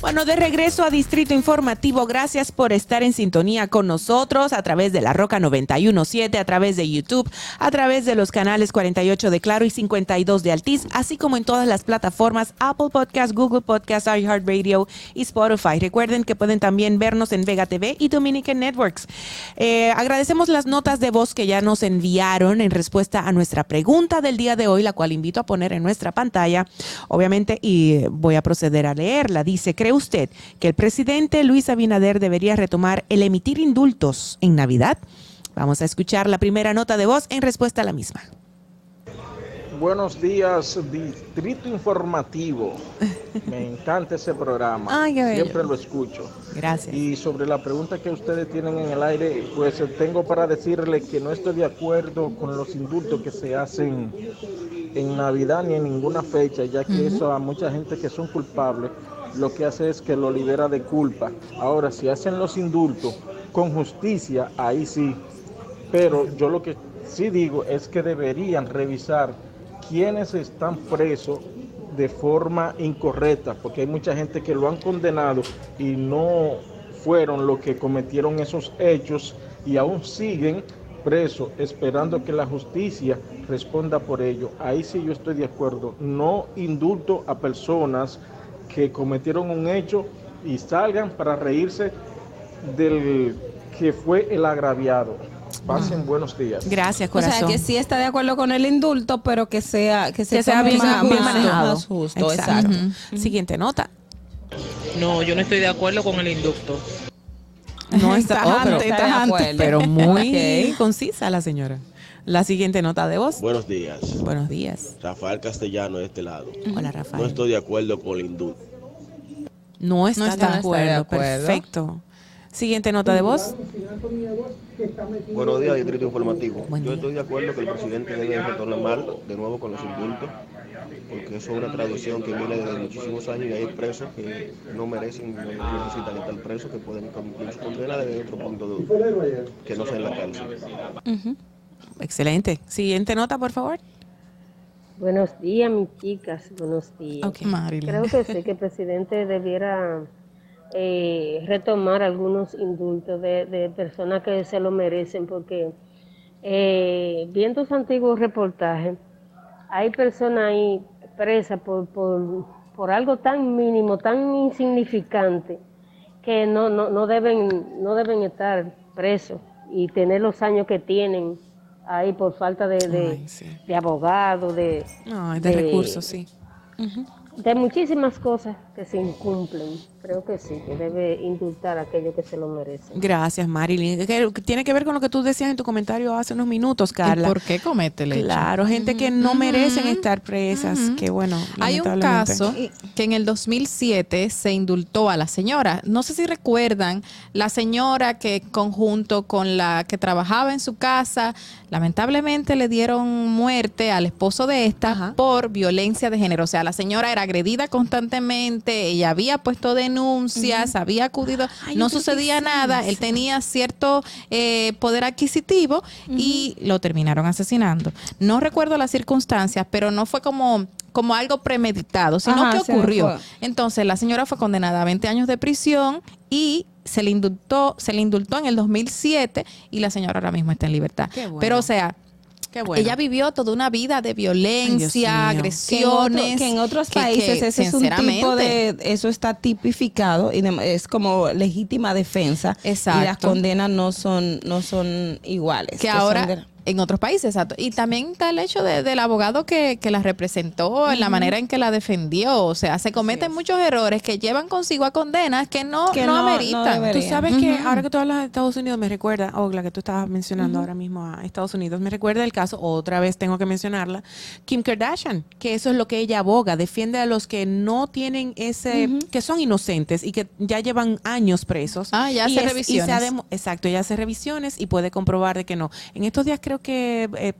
Bueno, de regreso a Distrito Informativo, gracias por estar en sintonía con nosotros a través de la Roca 917, a través de YouTube, a través de los canales 48 de Claro y 52 de Altiz, así como en todas las plataformas Apple Podcast, Google Podcast, iHeartRadio y Spotify. Recuerden que pueden también vernos en Vega TV y Dominican Networks. Eh, agradecemos las notas de voz que ya nos enviaron en respuesta a nuestra pregunta del día de hoy, la cual invito a poner en nuestra pantalla, obviamente, y voy a proceder a leerla. Dice, ¿cree usted que el presidente Luis Abinader debería retomar el emitir indultos en Navidad? Vamos a escuchar la primera nota de voz en respuesta a la misma. Buenos días, Distrito Informativo. Me encanta ese programa. Ay. Siempre lo escucho. Gracias. Y sobre la pregunta que ustedes tienen en el aire, pues tengo para decirle que no estoy de acuerdo con los indultos que se hacen en Navidad ni en ninguna fecha, ya que eso a mucha gente que son culpables lo que hace es que lo libera de culpa. Ahora, si hacen los indultos con justicia, ahí sí. Pero yo lo que sí digo es que deberían revisar quiénes están presos de forma incorrecta, porque hay mucha gente que lo han condenado y no fueron los que cometieron esos hechos y aún siguen presos esperando que la justicia responda por ello. Ahí sí yo estoy de acuerdo. No indulto a personas que cometieron un hecho y salgan para reírse del que fue el agraviado. Pasen buenos días. Gracias, O sea, que sí está de acuerdo con el indulto, pero que sea que, se Que sea bien, más- bien más- manejado. más justo, Exacto. exacto. Siguiente nota. No, yo no estoy de acuerdo con el inducto. No está, oh, pero, Tajante, está de acuerdo. pero muy concisa la señora. La siguiente nota de voz. Buenos días. Buenos días. Rafael Castellano de este lado. Hola, No Rafael. estoy de acuerdo con el indulto. No está, está- de, no acuerdo. de acuerdo. Perfecto. Siguiente nota de voz. Buenos días, Distrito Informativo. Buen Yo día. estoy de acuerdo que el presidente debe retornar de nuevo con los indultos, porque eso es una tradición que viene desde muchísimos años y hay presos que no merecen, no necesitan estar presos, que pueden cumplir su condena desde otro punto de vista, que no sea en la cárcel. Ujú. Excelente. Siguiente nota, por favor. Buenos días, mis chicas. Buenos días. Creo que sí, que el presidente debiera eh, retomar algunos indultos de, de personas que se lo merecen, porque eh, viendo sus antiguos reportajes, hay personas ahí presas por, por, por algo tan mínimo, tan insignificante, que no, no, no, deben, no deben estar presos y tener los años que tienen ahí por falta de, de, Ay, sí. de abogado, de, Ay, de recursos, sí. de muchísimas cosas que se incumplen. Creo que sí, que debe indultar a aquellos que se lo merecen. Gracias, Marilyn. Que- tiene que ver con lo que tú decías en tu comentario hace unos minutos, Carla. ¿Por qué comete el hecho? Claro, gente que no merecen estar presas. Que bueno. Hay un caso que en el 2007 se indultó a la señora. No sé si recuerdan, la señora que conjunto con la que trabajaba en su casa, lamentablemente le dieron muerte al esposo de esta por violencia de género. O sea, la señora era agredida constantemente, ella había puesto denuncias, había acudido, no sucedía nada, él tenía cierto eh, poder adquisitivo y lo terminaron asesinando. No recuerdo las circunstancias, pero no fue como como algo premeditado, sino Ajá, que ocurrió. Entonces, la señora fue condenada a 20 años de prisión y se le indultó, se le indultó en el 2007 y la señora ahora mismo está en libertad. Bueno. Pero o sea, Qué bueno. ella vivió toda una vida de violencia, agresiones. Que en, otros que- países que, ese es un tipo de, eso está tipificado y de- es como legítima defensa. Y las Exacto. condenas no son, no son iguales. que ahora de- en otros países, exacto. Y también está el hecho de- del abogado que, que la representó, en la manera en que la defendió. O sea, se cometen muchos errores que llevan consigo a condenas que no, Que no, no- no ameritan. deberían. Tú sabes que ahora que tú hablas de Estados Unidos me recuerda, o la que tú estabas mencionando ahora mismo a Estados Unidos, me recuerda el caso, otra vez tengo que mencionarla, Kim Kardashian, que eso es lo que ella aboga, defiende a los que no tienen ese, que son inocentes y que ya llevan años presos. Ah, ya Y hace es- y se revisiones. exacto, ella hace revisiones y puede comprobar de que no. En estos días creo que eh,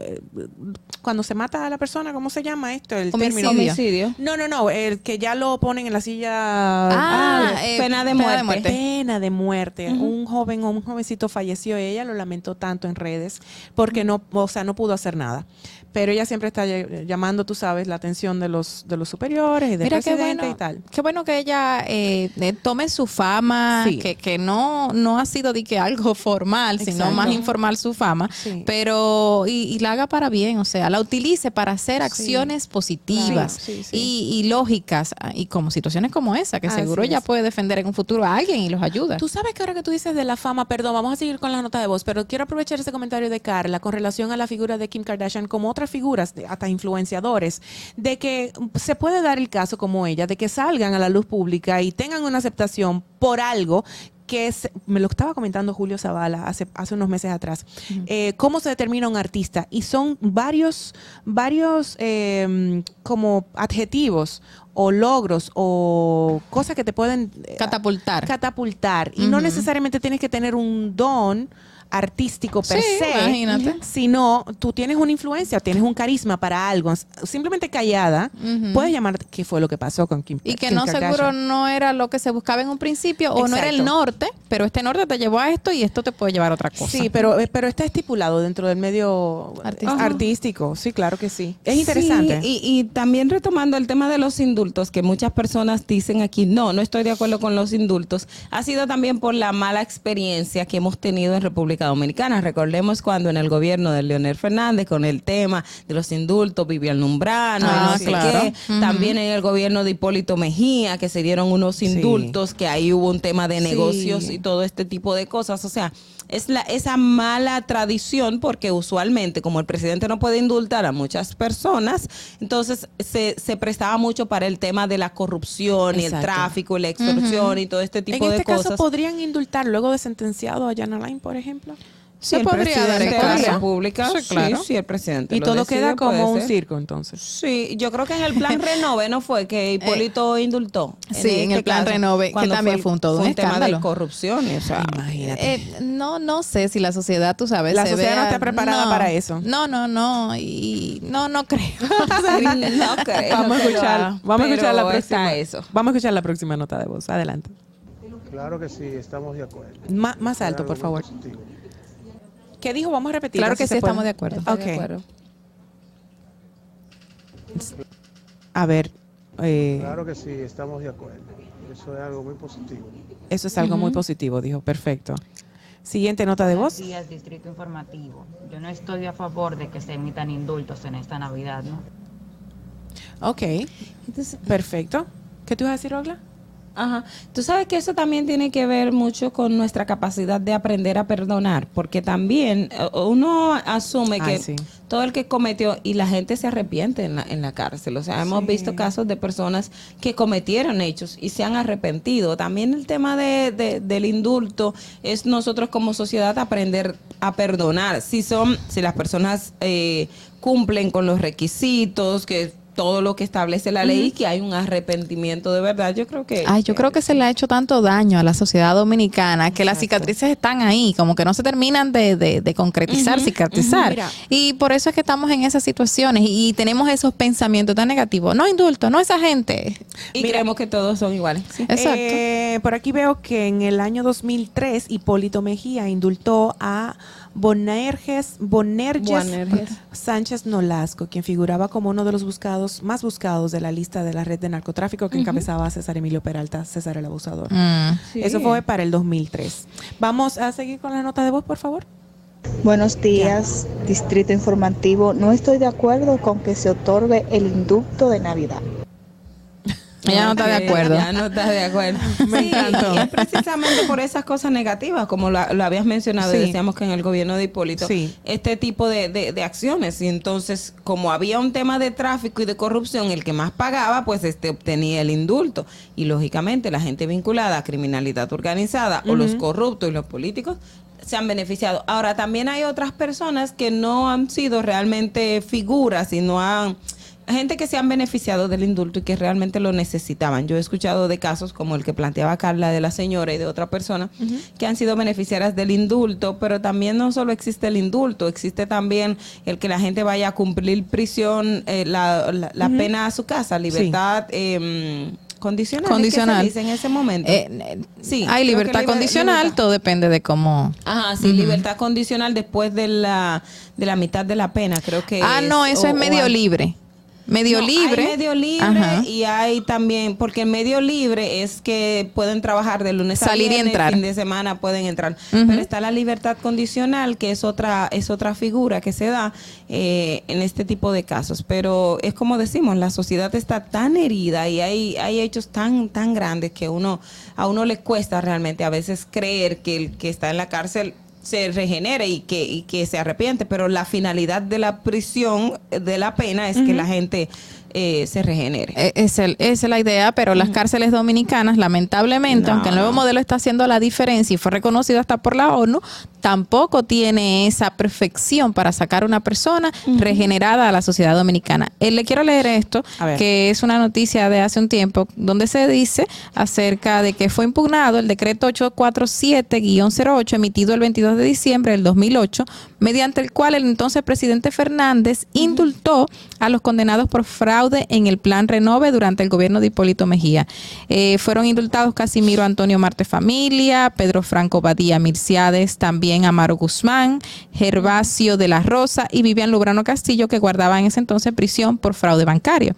eh, cuando se mata a la persona, ¿cómo se llama esto? El Homicidio. término. Homicidio. No, no, no, el que ya lo ponen en la silla. Ah, Ah, eh, pena de pena de muerte. Pena de muerte. Un joven o un jovencito falleció ella lo lamentó tanto en redes porque no, o sea, no pudo hacer nada. Pero ella siempre está ll- llamando, tú sabes, la atención de los de los superiores y del Mira qué presidente bueno, y tal. qué bueno que ella eh, eh, tome su fama, Sí. que, que no, no ha sido de que algo formal, sino Exacto. más informal su fama, Sí. pero y, y la haga para bien, o sea, la utilice para hacer acciones positivas Sí, sí, sí. Y, y lógicas, ah, y como situaciones como esa, que Así seguro ella es. puede defender en un futuro a alguien y los ayuda. Tú sabes que ahora que tú dices de la fama, perdón, vamos a seguir con la nota de voz, pero quiero aprovechar ese comentario de Carla con relación a la figura de Kim Kardashian como otras figuras, hasta influenciadores, de que se puede dar el caso como ella, de que salgan a la luz pública y tengan una aceptación por algo que es, me lo estaba comentando Julio Zavala hace, hace unos meses atrás, eh, cómo se determina un artista. Y son varios, varios eh, como adjetivos o logros o cosas que te pueden eh, Catapultar. catapultar. Y no necesariamente tienes que tener un don artístico per Sí, se, imagínate. sino tú tienes una influencia, tienes un carisma para algo, simplemente callada, puedes llamar qué fue lo que pasó con Kim Y que Kim no Kardashian. seguro no era lo que se buscaba en un principio o no era el norte, pero este norte te llevó a esto y esto te puede llevar a otra cosa. Sí, pero, eh, pero está estipulado dentro del medio Artístico. artístico. Sí, claro que sí. Es interesante. Sí, y, y también retomando el tema de los indultos, que muchas personas dicen aquí, no, no estoy de acuerdo con los indultos, ha sido también por la mala experiencia que hemos tenido en República Dominicana. Recordemos cuando en el gobierno de Leonel Fernández, con el tema de los indultos, Vivian Lumbrano, y Ah, no sé claro. qué. También en el gobierno de Hipólito Mejía, que se dieron unos indultos, que ahí hubo un tema de Sí. negocios y todo este tipo de cosas. O sea, es la, esa mala tradición porque usualmente como el presidente no puede indultar a muchas personas, entonces se, se prestaba mucho para el tema de la corrupción y el tráfico y la extorsión y todo este en tipo de este caso, cosas. ¿podrían indultar luego de sentenciado a Jan Alain, por ejemplo? Sí, Se el podría dar de la caso. República, Sí, claro. sí, el presidente. Y lo todo decide, queda como un circo, entonces. Sí, yo creo que en el plan Renove no fue que Hipólito indultó. sí, en el plan Renove, que también fue un todo un tema escándalo. de corrupción. O sea, Imagínate. Eh, no, no sé si la sociedad, tú sabes, La se sociedad no vea- está preparada para eso. No, no, no, y no, no creo. no creo vamos a escuchar, vamos a escuchar la próxima. eso. Vamos a escuchar la próxima nota de voz. Adelante. Claro que sí, estamos de acuerdo. Ma- más alto, por favor. ¿Qué dijo? Vamos a repetir. Claro que sí, estamos de acuerdo. De. A ver, eh, Claro que sí, estamos de acuerdo. Eso es algo muy positivo. eso es algo muy positivo, dijo. Perfecto. Siguiente nota de voz. Buenos días, Distrito Informativo. Yo no estoy a favor de que se emitan indultos en esta Navidad, ¿no? Ok, perfecto. ¿Qué tú vas a decir, Ogla? Ajá. Tú sabes que eso también tiene que ver mucho con nuestra capacidad de aprender a perdonar, porque también eh, uno asume Ay, que sí. todo el que cometió y la gente se arrepiente en la, en la cárcel. O sea, hemos Sí. visto casos de personas que cometieron hechos y se han arrepentido. También el tema de, de- del indulto es nosotros como sociedad aprender a perdonar. Si son, si las personas eh, cumplen con los requisitos, que todo lo que establece la ley y que hay un arrepentimiento de verdad, yo creo que Ay, yo creo que se le ha hecho tanto daño a la sociedad dominicana que las cicatrices están ahí, como que no se terminan de, de- de concretizar, Ujú, cicatrizar. mira. Y por eso es que estamos en esas situaciones y, y tenemos esos pensamientos tan negativos. No indulto, no esa gente. y creemos que todos son iguales. Sí. Exacto. Eh, por aquí veo que en el año 2003 Hipólito Mejía indultó a Bonerges, Bonerges. Sánchez Nolasco, quien figuraba como uno de los buscados más buscados de la lista de la red de narcotráfico que Ujú. encabezaba a César Emilio Peralta, César el abusador. Mm. Sí. Eso fue para el 2003. Vamos a seguir con la nota de voz, por favor. Buenos días, Distrito Informativo. No estoy de acuerdo con que se otorgue el inducto de Navidad. Ella no está de acuerdo. Ya no estás de acuerdo. Me Sí, encantó. y es precisamente por esas cosas negativas, como la- lo habías mencionado, y Sí. decíamos que en el gobierno de Hipólito, Sí. este tipo de, de- de acciones. Y entonces, como había un tema de tráfico y de corrupción, el que más pagaba, pues este obtenía el indulto. Y lógicamente, la gente vinculada a criminalidad organizada o los corruptos y los políticos se han beneficiado. Ahora, también hay otras personas que no han sido realmente figuras y no han gente que se han beneficiado del indulto y que realmente lo necesitaban. Yo he escuchado de casos como el que planteaba Carla de la señora y de otra persona que han sido beneficiarias del indulto, pero también no solo existe el indulto, existe también el que la gente vaya a cumplir prisión, eh, la, la- la pena a su casa, libertad eh, condicional. Condicional. ¿es que se dice en ese momento. Eh, sí, Hay libertad liber- condicional, libertad. todo depende de cómo. Ajá, sí, libertad condicional después de la, de la mitad de la pena, creo que Ah, no, eso o- es medio libre. Medio No, libre. Hay medio libre Ajá. y hay también, porque el medio libre es que pueden trabajar de lunes a Salir y viernes, entrar. fin de semana pueden entrar. Pero está la libertad condicional, que es otra, es otra figura que se da eh, en este tipo de casos. Pero es como decimos, la sociedad está tan herida y hay, hay hechos tan, tan grandes que uno, a uno le cuesta realmente a veces creer que el que está en la cárcel se regenere y que, y que se arrepiente, pero la finalidad de la prisión, de la pena, es que la gente eh, se regenere. Eh, Es, el- esa es la idea, pero las cárceles dominicanas, lamentablemente, No, aunque el nuevo modelo está haciendo la diferencia y fue reconocido hasta por la ONU, tampoco tiene esa perfección para sacar una persona regenerada a la sociedad dominicana. Eh, le quiero leer esto, que es una noticia de hace un tiempo, donde se dice acerca de que fue impugnado el decreto 847-08 emitido el 22 de diciembre del 2008, mediante el cual el entonces presidente Fernández indultó a los condenados por fraude en el plan Renove durante el gobierno de Hipólito Mejía. Eh, fueron indultados Casimiro Antonio Marte Familia, Pedro Franco Badía Mirciades, también Amaro Guzmán, Gervasio de la Rosa y Vivian Lubrano Castillo, que guardaban en ese entonces prisión por fraude bancario.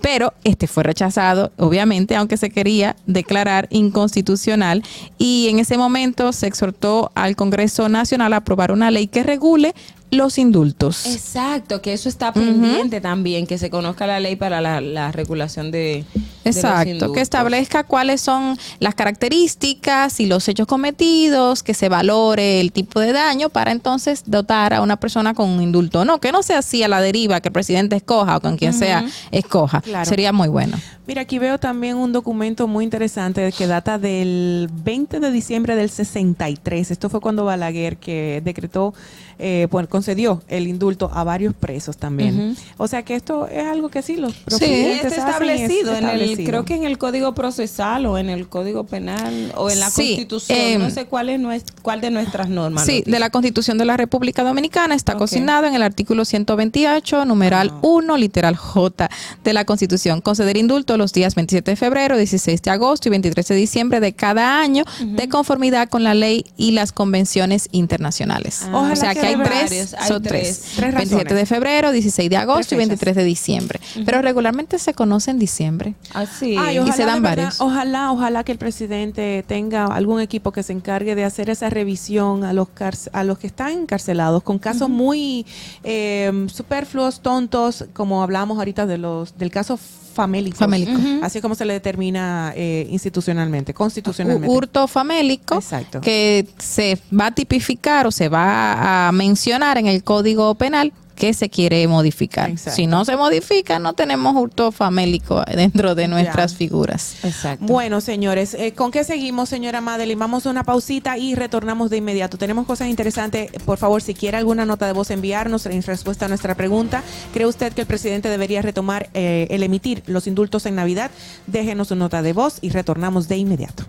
Pero este fue rechazado, obviamente, aunque se quería declarar inconstitucional. Y en ese momento se exhortó al Congreso Nacional a aprobar una ley que regule los indultos. Exacto, que eso está pendiente también, que se conozca la ley para la, la regulación de, Exacto, indultos. que establezca cuáles son las características y los hechos cometidos, que se valore el tipo de daño para entonces dotar a una persona con un indulto. No, que no sea así a la deriva, que el presidente escoja o con quien sea escoja. Claro. Sería muy bueno. Mira, aquí veo también un documento muy interesante que data del 20 de diciembre del 63. Esto fue cuando Balaguer que decretó, eh, bueno, concedió el indulto a varios presos también. O sea que esto es algo que sí los Sí, está y es establecido, en el, establecido. creo que en el Código Procesal o en el Código Penal o en la Sí, Constitución, em, no sé cuál es cuál de nuestras normas. Sí, de la Constitución de la República Dominicana está Ok. consignado en el artículo 128, numeral 1, literal J de la Constitución. Conceder indulto los días 27 de febrero, 16 de agosto y 23 de diciembre de cada año de conformidad con la ley y las convenciones internacionales. Ojalá o sea que que hay tres, hay son tres. tres. Tres 27 razones. de febrero, 16 de agosto y fechas. 23 de diciembre. Pero regularmente se conoce en diciembre. Así. Ay, y ojalá, se dan verdad, varios. Ojalá, ojalá que el presidente tenga algún equipo que se encargue de hacer esa revisión a los a los que están encarcelados con casos muy eh, superfluos, tontos, como hablábamos ahorita de los del caso famélico, Famélico. Así como se le determina eh, institucionalmente, constitucionalmente. Hurto famélico Exacto. que se va a tipificar o se va a mencionar en el Código Penal que se quiere modificar. Exacto. Si no se modifica, no tenemos hurto famélico dentro de nuestras figuras. Exacto. Bueno, señores, eh, ¿con qué seguimos, señora Madeline? Vamos a una pausita y retornamos de inmediato. Tenemos cosas interesantes. Por favor, si quiere alguna nota de voz enviarnos en respuesta a nuestra pregunta, ¿cree usted que el presidente debería retomar eh, el emitir los indultos en Navidad? Déjenos su nota de voz y retornamos de inmediato.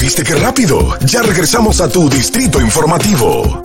¿Viste qué rápido? Ya regresamos a tu distrito informativo.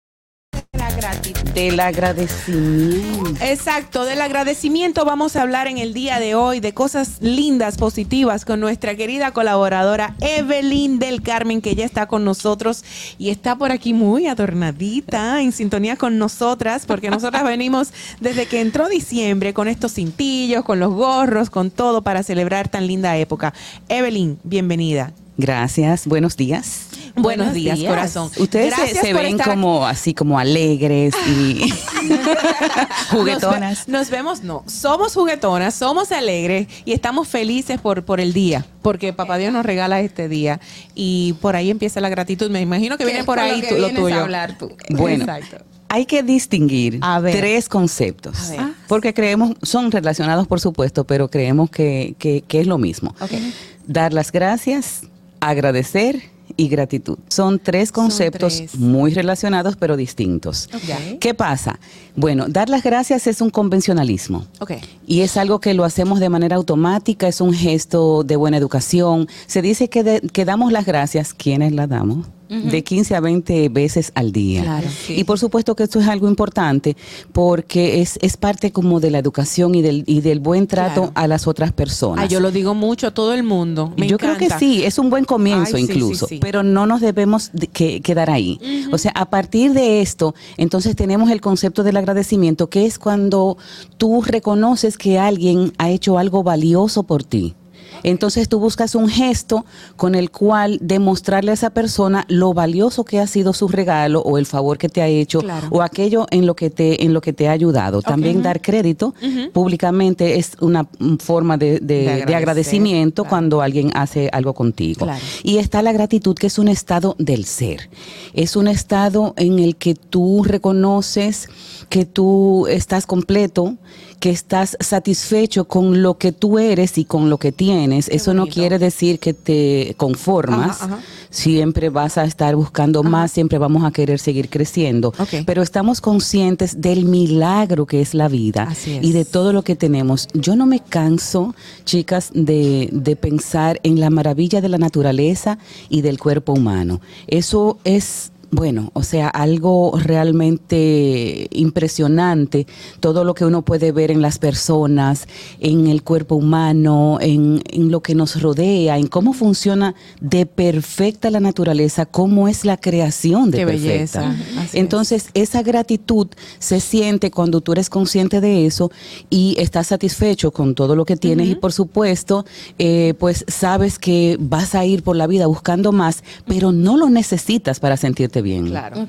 Del agradecimiento. Exacto, del agradecimiento vamos a hablar en el día de hoy de cosas lindas, positivas con nuestra querida colaboradora Evelyn del Carmen, que ya está con nosotros y está por aquí muy adornadita, en sintonía con nosotras, porque nosotras venimos desde que entró diciembre con estos cintillos, con los gorros, con todo para celebrar tan linda época. Evelyn, bienvenida. Gracias, buenos días. Buenos, días, corazón. Ustedes se, ven como así como alegres y juguetonas. Nos, ve- nos vemos, no, somos juguetonas, somos alegres y estamos felices por, por el día, porque Papá Dios nos regala este día y por ahí empieza la gratitud. Me imagino que viene por lo ahí lo a tuyo. hablar tú. Bueno, Exacto. hay que distinguir tres conceptos. Ah. Porque creemos, son relacionados por supuesto, pero creemos que, que- que es lo mismo. Ok. Dar las gracias, agradecer y gratitud. Son tres conceptos tres. muy relacionados pero distintos. ¿Qué pasa? Bueno, dar las gracias es un convencionalismo. Ok. Y es algo que lo hacemos de manera automática, es un gesto de buena educación. Se dice que, de- que damos las gracias, ¿quiénes las damos? De 15 a 20 veces al día. Claro, sí. Y por supuesto que esto es algo importante porque es, es parte como de la educación y del, y del buen trato Claro. a las otras personas. Ah, yo lo digo mucho a todo el mundo. Me Yo creo que sí, es un buen comienzo Ay, incluso, sí, sí. pero no nos debemos de- que- quedar ahí. O sea, a partir de esto, entonces tenemos el concepto del agradecimiento, que es cuando tú reconoces que alguien ha hecho algo valioso por ti. Entonces tú buscas un gesto con el cual demostrarle a esa persona lo valioso que ha sido su regalo o el favor que te ha hecho Claro. o aquello en lo que te en lo que te ha ayudado. También dar crédito públicamente es una forma de, de- De de agradecer, agradecimiento claro. cuando alguien hace algo contigo. Claro. Y está la gratitud, que es un estado del ser. Es un estado en el que tú reconoces que tú estás completo, que estás satisfecho con lo que tú eres y con lo que tienes. Eso no quiere decir que te conformas. Ajá, ajá. Siempre vas a estar buscando más, siempre vamos a querer seguir creciendo. Pero estamos conscientes del milagro que es la vida Así es. y de todo lo que tenemos. Yo no me canso, chicas, de, de pensar en la maravilla de la naturaleza y del cuerpo humano. Eso es... Bueno, o sea, algo realmente impresionante, todo lo que uno puede ver en las personas, en el cuerpo humano, en, en lo que nos rodea, en cómo funciona de perfecta la naturaleza, cómo es la creación de Qué perfecta. belleza. Así es. Entonces, esa gratitud se siente cuando tú eres consciente de eso y estás satisfecho con todo lo que tienes y por supuesto, eh, pues sabes que vas a ir por la vida buscando más, pero no lo necesitas para sentirte bien. Claro.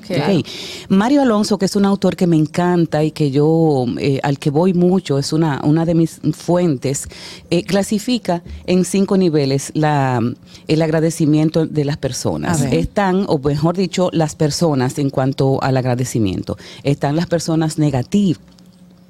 Mario Alonso, que es un autor que me encanta y que yo, eh, al que voy mucho, es una, una de mis fuentes, eh, clasifica en cinco niveles la, el agradecimiento de las personas. Están, o mejor dicho, las personas en cuanto al agradecimiento. Están las personas negativas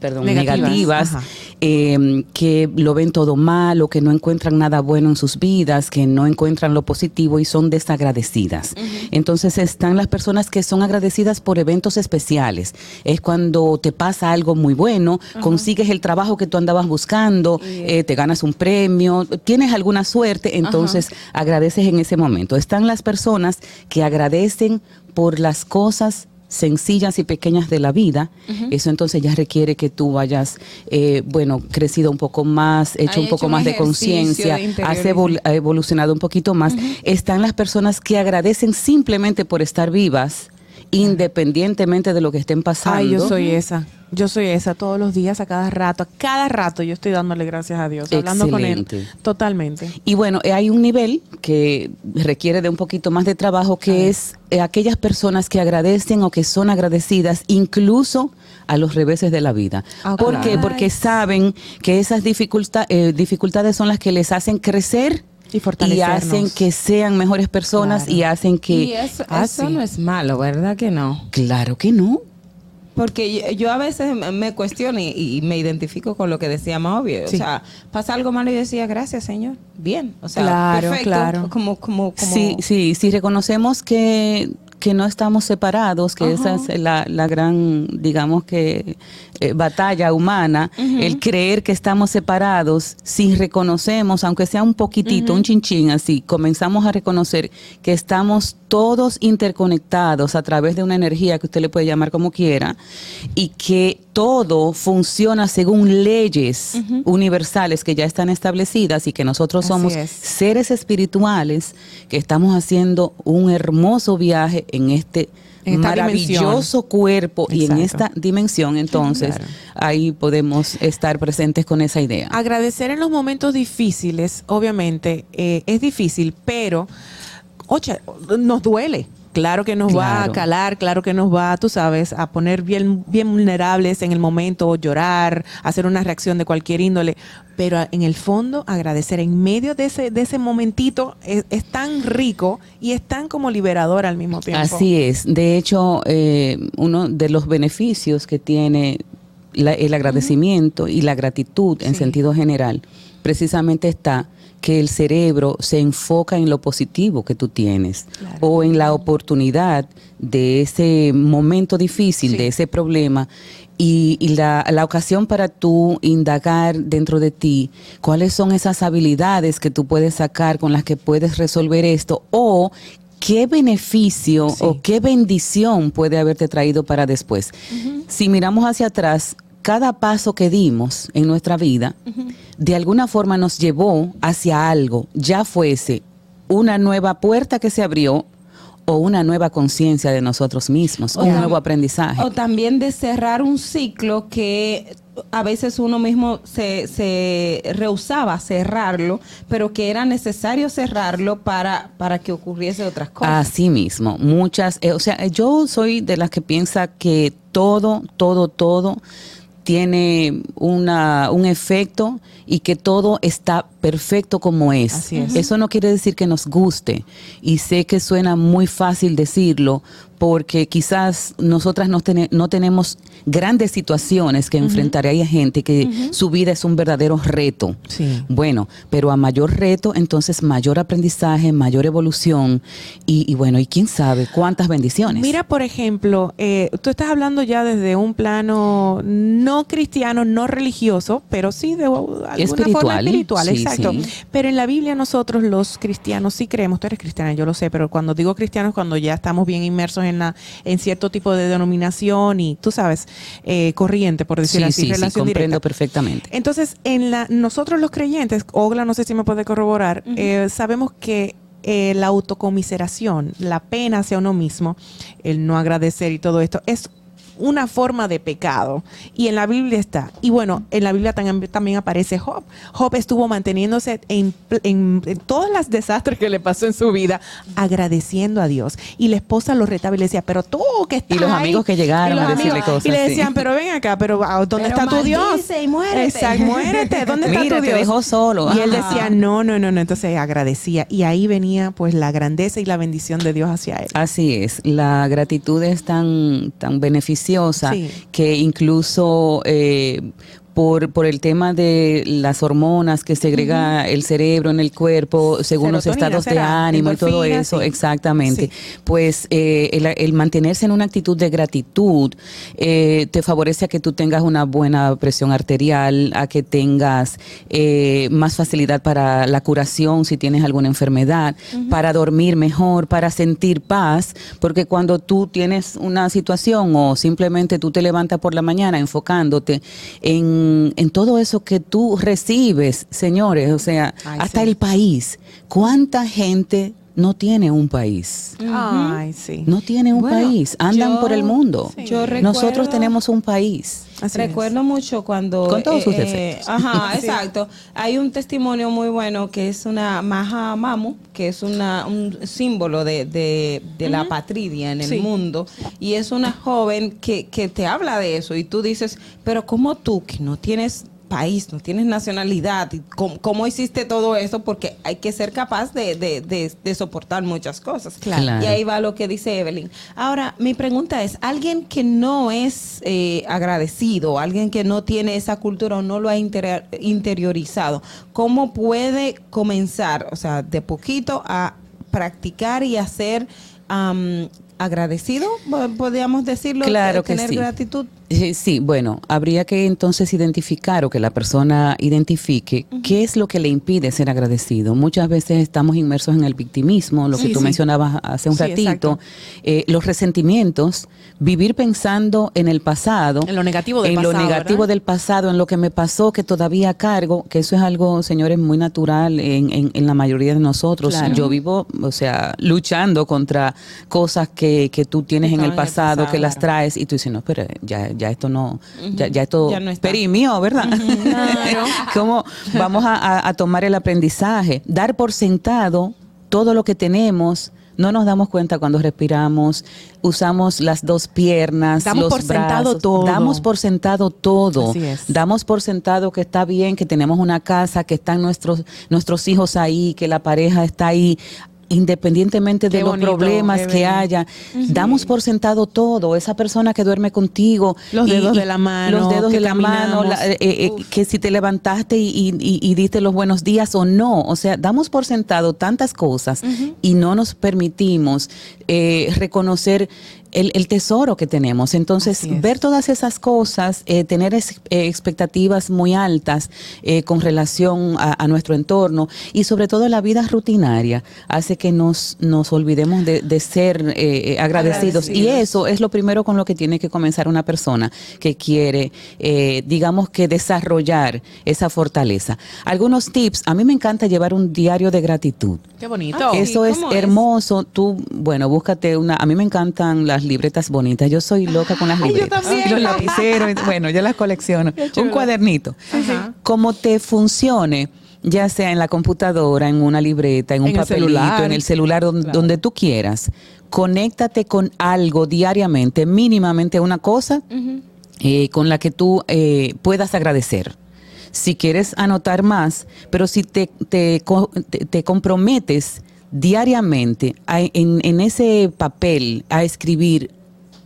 perdón, Negativas, eh, que lo ven todo mal o que no encuentran nada bueno en sus vidas, que no encuentran lo positivo y son desagradecidas. Entonces están las personas que son agradecidas por eventos especiales. Es cuando te pasa algo muy bueno, consigues el trabajo que tú andabas buscando, eh, te ganas un premio, tienes alguna suerte, entonces agradeces en ese momento. Están las personas que agradecen por las cosas sencillas y pequeñas de la vida, eso entonces ya requiere que tú vayas, eh, bueno, crecido un poco más, hecho Hay un poco hecho más de conciencia, has evol- evolucionado un poquito más. Están las personas que agradecen simplemente por estar vivas, independientemente de lo que estén pasando. Ay, yo soy esa. Yo soy esa todos los días, a cada rato. A cada rato yo estoy dándole gracias a Dios, hablando con él. Totalmente. Y bueno, eh, hay un nivel que requiere de un poquito más de trabajo, que es eh, aquellas personas que agradecen o que son agradecidas incluso a los reveses de la vida. Ah, ¿Por qué? Porque saben que esas dificulta- eh, dificultades son las que les hacen crecer y, fortalecernos. hacen que sean mejores personas y hacen que... Y eso, Ah, eso sí. no es malo, ¿verdad que no? Claro que no. Porque yo, a veces me- cuestiono y, y me identifico con lo que decía Mauvie. Sí. O sea, pasa algo malo y yo decía, gracias, Señor. Bien. O sea, Claro, perfecto. claro. Como, como, como. Sí, sí, sí reconocemos que, que no estamos separados, que esa es la, la gran, digamos que, eh, batalla humana, el creer que estamos separados, si reconocemos, aunque sea un poquitito, un chinchín así, comenzamos a reconocer que estamos todos interconectados a través de una energía que usted le puede llamar como quiera, y que todo funciona según leyes universales que ya están establecidas y que nosotros Así somos es. seres espirituales que estamos haciendo un hermoso viaje en este En maravilloso cuerpo y en esta dimensión. Entonces, ahí podemos estar presentes con esa idea. Agradecer en los momentos difíciles, obviamente, eh, es difícil, pero, oye, nos duele. Claro que nos va a calar, claro que nos va, tú sabes, a poner bien, bien vulnerables en el momento, llorar, hacer una reacción de cualquier índole. Pero en el fondo, agradecer en medio de ese, de ese momentito es, es tan rico y es tan como liberador al mismo tiempo. Así es. De hecho, eh, uno de los beneficios que tiene la- el agradecimiento y la gratitud en sentido general, precisamente está que el cerebro se enfoca en lo positivo que tú tienes o en la oportunidad de ese momento difícil, de ese problema y, y la, la ocasión para tú indagar dentro de ti cuáles son esas habilidades que tú puedes sacar con las que puedes resolver esto o qué beneficio o qué bendición puede haberte traído para después. Si miramos hacia atrás, cada paso que dimos en nuestra vida, de alguna forma nos llevó hacia algo, ya fuese una nueva puerta que se abrió o una nueva conciencia de nosotros mismos, O un nuevo aprendizaje. O también de cerrar un ciclo que a veces uno mismo se, se rehusaba a cerrarlo, pero que era necesario cerrarlo para, para que ocurriese otras cosas. Así mismo, muchas, eh, o sea, yo soy de las que piensa que todo, todo, todo tiene una, un efecto y que todo está perfecto como es. Así es. Eso no quiere decir que nos guste y sé que suena muy fácil decirlo porque quizás nosotras no, tene- no tenemos grandes situaciones que enfrentar. Hay gente que su vida es un verdadero reto. Bueno, pero a mayor reto, entonces mayor aprendizaje, mayor evolución y, y bueno, y quién sabe cuántas bendiciones. Mira, por ejemplo, eh, tú estás hablando ya desde un plano no cristiano, no religioso, pero sí de alguna forma Espiritual, espiritual, sí, exacto. sí. Pero en la Biblia nosotros los cristianos sí creemos, tú eres cristiana, yo lo sé, pero cuando digo cristianos, cuando ya estamos bien inmersos en la en cierto tipo de denominación y tú sabes, eh, corriente, por decir sí, así, sí, sí, relación comprendo directa. perfectamente. Entonces, en la, nosotros los creyentes, Ogla, no sé si me puede corroborar, eh, sabemos que eh, la autocomiseración, la pena hacia uno mismo, el no agradecer y todo esto, es una forma de pecado. Y en la Biblia está. Y bueno, en la Biblia también, también aparece Job. Job estuvo manteniéndose en, en, en todos los desastres que le pasó en su vida, agradeciendo a Dios. Y la esposa lo retaba y le decía, pero tú que estás Y los ahí". amigos que llegaron a decirle amigos- cosas, Y le sí. decían, pero ven acá, pero ah, ¿dónde Pero está tu Dios? y muérete. Exacto, muérete. ¿Dónde está Mira, tu te Dios? dejó solo. Y él Ajá. decía, no, no, no, no. Entonces agradecía. Y ahí venía pues la grandeza y la bendición de Dios hacia él. Así es, la gratitud es tan, tan beneficiosa Sí. que incluso eh, por, por el tema de las hormonas que segrega el cerebro en el cuerpo, según los estados de ánimo y todo eso, sí. exactamente. Pues eh, el, el mantenerse en una actitud de gratitud eh, te favorece a que tú tengas una buena presión arterial, a que tengas eh, más facilidad para la curación si tienes alguna enfermedad, para dormir mejor, para sentir paz, porque cuando tú tienes una situación o simplemente tú te levantas por la mañana enfocándote en, en todo eso que tú recibes, señores, o sea, Ay, hasta sí. el país, ¿cuánta gente no tiene un país? Ay, sí. No tiene un Bueno, país, andan yo- por el mundo. Sí. yo Nosotros tenemos un país. Así Recuerdo mucho cuando... Con todos sus eh, defectos. Ajá, Sí. exacto. Hay un testimonio muy bueno que es una Maha Mamu, que es una, un símbolo de, de, de la patria en el Sí. mundo. Y es una joven que, que te habla de eso. Y tú dices, pero ¿cómo tú, que no tienes país, no tienes nacionalidad, ¿cómo, cómo hiciste todo eso? Porque hay que ser capaz de, de- de- de soportar muchas cosas. Claro. Claro. Y ahí va lo que dice Evelyn. Ahora, mi pregunta es, alguien que no es eh, agradecido, alguien que no tiene esa cultura o no lo ha inter- interiorizado, ¿cómo puede comenzar, o sea, de poquito a practicar y a ser am, agradecido? Po- Podríamos decirlo, Claro eh, que tener sí. gratitud. Eh, Sí, bueno, habría que entonces identificar o que la persona identifique qué es lo que le impide ser agradecido. Muchas veces estamos inmersos en el victimismo, lo que tú sí. mencionabas hace un Sí, ratito, eh, los resentimientos, vivir pensando en el pasado, En lo negativo del en pasado, lo negativo ¿verdad? del pasado, en lo que me pasó, que todavía cargo, que eso es algo, señores, muy natural en, en- en la mayoría de nosotros. Claro. Yo vivo, o sea, luchando contra cosas que, que tú tienes en el en el pasado, que las traes y tú dices, no, pero ya, ya esto no, ya, ya esto Ya no perimió, ¿verdad? ¿Cómo vamos a, tomar el aprendizaje? Dar por sentado todo lo que tenemos. No nos damos cuenta cuando respiramos, usamos las dos piernas, Damos los por sentado brazos, todo. Damos por sentado todo. Así es. Damos por sentado que está bien, que tenemos una casa, que están nuestros, nuestros hijos ahí, que la pareja está ahí. Independientemente de los problemas que haya, damos por sentado todo. Esa persona que duerme contigo, Los dedos de la mano, los dedos que de la mano, la- eh, eh, que si te levantaste y, y- diste los buenos días o no. O sea, damos por sentado tantas cosas y no nos permitimos eh, reconocer el, el tesoro que tenemos. Entonces, ver todas esas cosas, eh, tener eh, expectativas muy altas eh, con relación a, a nuestro entorno y sobre todo la vida rutinaria hace que nos, nos olvidemos de, de ser eh, agradecidos. Y Agradecidos. eso es lo primero con lo que tiene que comenzar una persona que quiere, eh, digamos que desarrollar esa fortaleza. Algunos tips, a mí me encanta llevar un diario de gratitud. Qué bonito. Ah, sí. Eso es ¿cómo es? hermoso. Tú, bueno, búscate una. A mí me encantan las libretas bonitas. Yo soy loca con las Ay, yo libretas. también. Los lapiceros. Bueno, yo las colecciono. Un cuadernito. Como te funcione. Ya sea en la computadora, en una libreta, en un En el papelito, celular. en el celular, donde, donde tú quieras. Conéctate con algo diariamente, mínimamente una cosa eh, con la que tú eh, puedas agradecer. Si quieres anotar más, pero si te, te, te- te comprometes diariamente a- en, en ese papel a escribir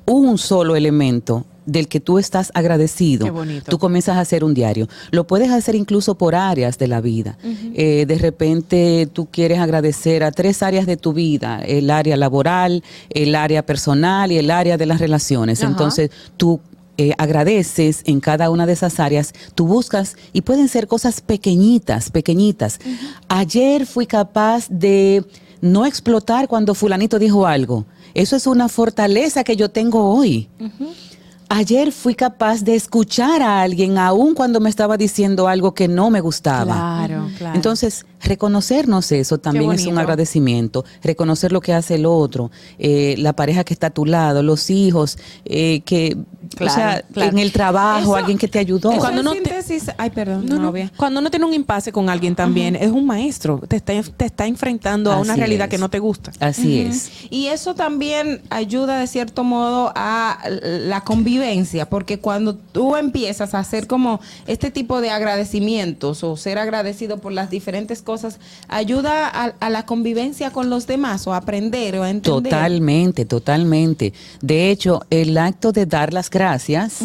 un solo elemento del que tú estás agradecido, tú comienzas a hacer un diario. Lo puedes hacer incluso por áreas de la vida. Eh, de repente tú quieres agradecer a tres áreas de tu vida, el área laboral, el área personal y el área de las relaciones. Entonces tú eh, agradeces en cada una de esas áreas, tú buscas y pueden ser cosas pequeñitas, pequeñitas. Ayer fui capaz de no explotar cuando fulanito dijo algo. Eso es una fortaleza que yo tengo hoy. Ayer fui capaz de escuchar a alguien aun cuando me estaba diciendo algo que no me gustaba. Claro, claro. Entonces, reconocernos eso también es un agradecimiento, reconocer lo que hace el otro, eh, la pareja que está a tu lado, los hijos, eh, que o sea, en el trabajo, Eso- alguien que te ayudó. Eso Cuando Cuando no no te- síntesis, ay, perdón, No. Cuando uno tiene un impasse con alguien también, es un maestro. Te está, te está enfrentando a una realidad es. que no te gusta. Así es. Y eso también ayuda de cierto modo a la convivencia, porque cuando tú empiezas a hacer como este tipo de agradecimientos o ser agradecido por las diferentes cosas, ayuda a, a la convivencia con los demás o a aprender o a entender. Totalmente, totalmente. De hecho, el acto de dar las gracias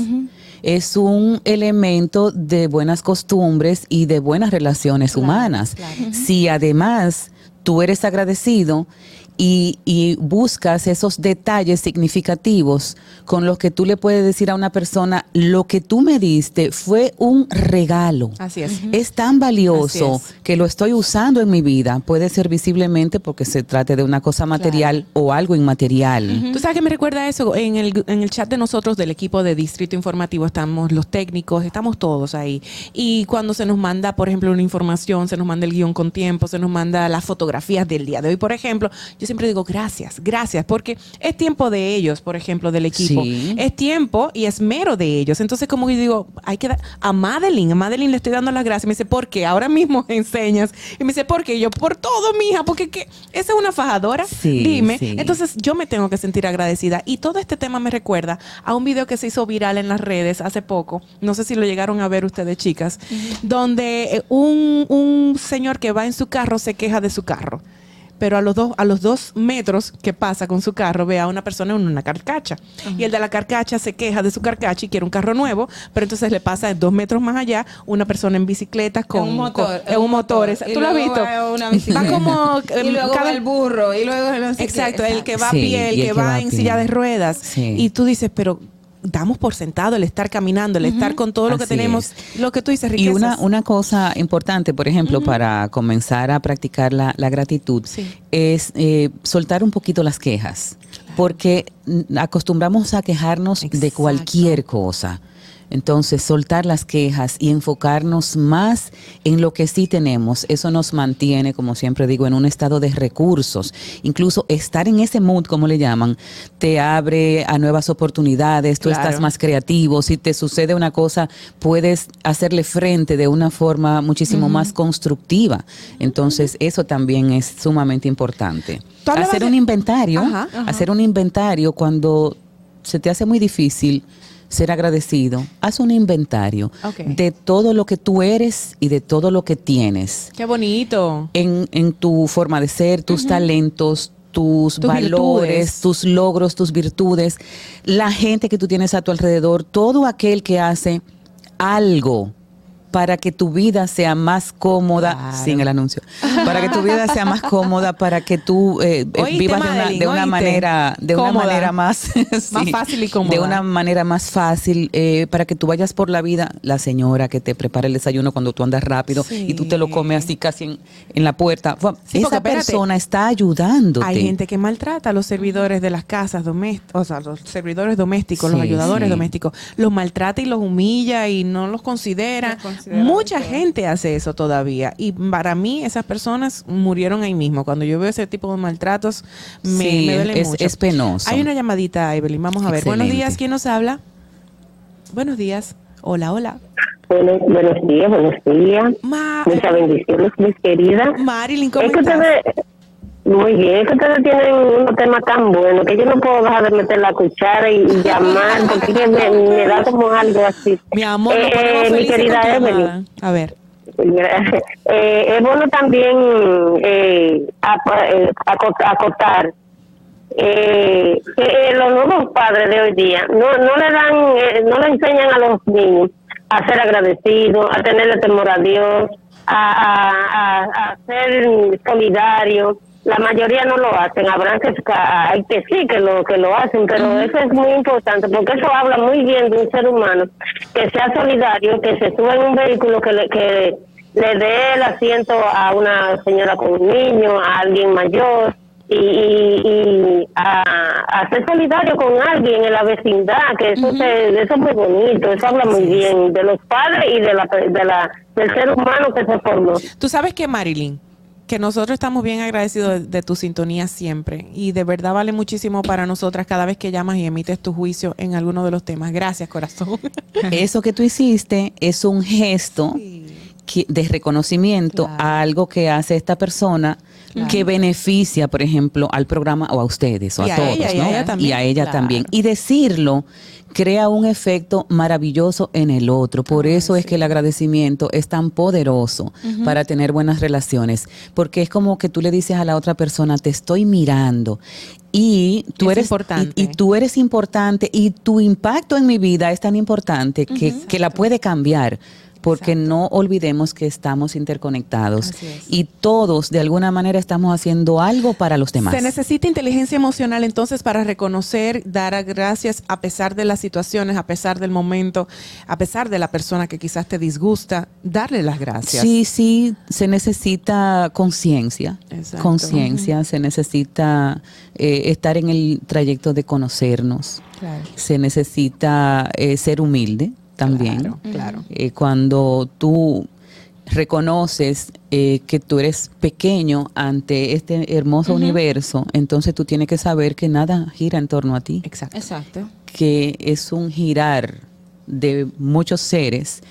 es un elemento de buenas costumbres y de buenas relaciones humanas. Si además tú eres agradecido y, y buscas esos detalles significativos con los que tú le puedes decir a una persona, lo que tú me diste fue un regalo. Así es. Es tan valioso que lo estoy usando en mi vida. Puede ser visiblemente porque se trate de una cosa material o algo inmaterial. Tú sabes que me recuerda eso en el, en el chat de nosotros del equipo de Distrito Informativo estamos los técnicos, estamos todos ahí. Y cuando se nos manda, por ejemplo, una información, se nos manda el guion con tiempo, se nos manda las fotografías del día de hoy, por ejemplo, yo siempre digo gracias, gracias, porque es tiempo de ellos, por ejemplo, del equipo. Sí. Es tiempo y es mero de ellos. Entonces, como yo digo, hay que dar a Madeline, a Madeline le estoy dando las gracias. Me dice, ¿por qué? Ahora mismo enseñas. Y me dice, ¿por qué? Y yo, por todo, mija, porque ¿qué? esa es una fajadora. Sí, Dime. sí. Entonces, yo me tengo que sentir agradecida. Y todo este tema me recuerda a un video que se hizo viral en las redes hace poco. No sé si lo llegaron a ver ustedes, chicas, donde eh, un, un señor que va en su carro se queja de su carro. Pero a los, dos, a los dos metros que pasa con su carro ve a una persona en una carcacha. Y el de la carcacha se queja de su carcacha y quiere un carro nuevo, pero entonces le pasa dos metros más allá una persona en bicicleta con un motor, con- en un motor. Y ¿Tú lo has visto? va una bicicleta. Va como y em, luego cada- va el burro y luego no sé qué. Exacto, el que va Sí, a pie, el que, que va, en pie. silla de ruedas. Sí. Y tú dices, pero damos por sentado el estar caminando, el estar con todo lo que tenemos, lo que tú dices, Y riquezas. una, una cosa importante, por ejemplo, para comenzar a practicar la, la gratitud, es eh, soltar un poquito las quejas, porque acostumbramos a quejarnos de cualquier cosa. Entonces, soltar las quejas y enfocarnos más en lo que sí tenemos, eso nos mantiene, como siempre digo, en un estado de recursos. Incluso estar en ese mood, como le llaman, te abre a nuevas oportunidades, tú Claro. estás más creativo, si te sucede una cosa, puedes hacerle frente de una forma muchísimo más constructiva. Entonces, eso también es sumamente importante. Hacer un inventario, Ajá, ajá. hacer un inventario cuando se te hace muy difícil ser agradecido, haz un inventario de todo lo que tú eres y de todo lo que tienes Qué bonito. en, en tu forma de ser, tus talentos, tus, Tus valores, virtudes. tus logros, tus virtudes, la gente que tú tienes a tu alrededor, todo aquel que hace algo para que tu vida sea más cómoda, sin el anuncio, para que tu vida sea más cómoda, para que tú eh, eh, Oíste, vivas de una, de una manera, de una Cómoda. manera más, Más fácil y cómoda. de una manera más fácil, eh, para que tú vayas por la vida, la señora que te prepara el desayuno cuando tú andas rápido y tú te lo comes así casi en, en la puerta. Porque Esa espérate, persona está ayudándote. Hay gente que maltrata a los servidores de las casas domésticas, o sea, los servidores domésticos, los ayudadores sí. domésticos, los maltrata y los humilla y no los considera. Mucha gente hace eso todavía y para mí esas personas murieron ahí mismo. Cuando yo veo ese tipo de maltratos me, Sí, me duele es- mucho. es penoso. Hay una llamadita, Evelyn, vamos a ver. Buenos días, ¿quién nos habla? Buenos días. Hola, hola. Buenos, buenos días, buenos días. Muchas bendiciones, mis queridas. Marilyn, ¿cómo es que estás? Muy bien, es que ustedes tienen unos temas tan buenos que yo no puedo dejar de meter la cuchara y, y llamar porque me, me da como algo así. Mi amor, Eh, mi querida Evelyn. A ver. Eh, es bueno también eh, eh, acot- acotar eh, que los nuevos padres de hoy día no, no le dan, eh, no le enseñan a los niños a ser agradecidos, a tenerle temor a Dios, a, a, a, a ser solidarios. La mayoría no lo hacen, habrán que hay que sí que lo que lo hacen, pero eso es muy importante porque eso habla muy bien de un ser humano que sea solidario, que se suba en un vehículo que le, que le dé el asiento a una señora con un niño, a alguien mayor y, y, y a, a ser solidario con alguien en la vecindad, que eso, se, eso es muy bonito, eso habla muy bien de los padres y de la, de la del ser humano que se formó. Tú sabes que Marilyn, que nosotros estamos bien agradecidos de, de tu sintonía siempre y de verdad vale muchísimo para nosotras cada vez que llamas y emites tu juicio en alguno de los temas. Gracias, corazón. Eso que tú hiciste es un gesto que- de reconocimiento a algo que hace esta persona que beneficia, por ejemplo, al programa o a ustedes o Y a, a todos, ella, y a ¿no? ella también. Y a ella Claro. también. Y decirlo crea un efecto maravilloso en el otro. Por eso es que el agradecimiento es tan poderoso para tener buenas relaciones, porque es como que tú le dices a la otra persona, te estoy mirando y tú Es eres importante. Y, y tú eres importante y tu impacto en mi vida es tan importante que, que la puede cambiar. Porque no olvidemos que estamos interconectados y todos de alguna manera estamos haciendo algo para los demás. Se necesita inteligencia emocional entonces para reconocer, dar a gracias a pesar de las situaciones, a pesar del momento, a pesar de la persona que quizás te disgusta, darle las gracias. Sí, sí, se necesita conciencia, conciencia, se necesita eh, estar en el trayecto de conocernos, Claro. se necesita eh, ser humilde también. claro. Eh, cuando tú reconoces eh, que tú eres pequeño ante este hermoso universo, entonces tú tienes que saber que nada gira en torno a ti. Exacto. Exacto. que es un girar de muchos seres,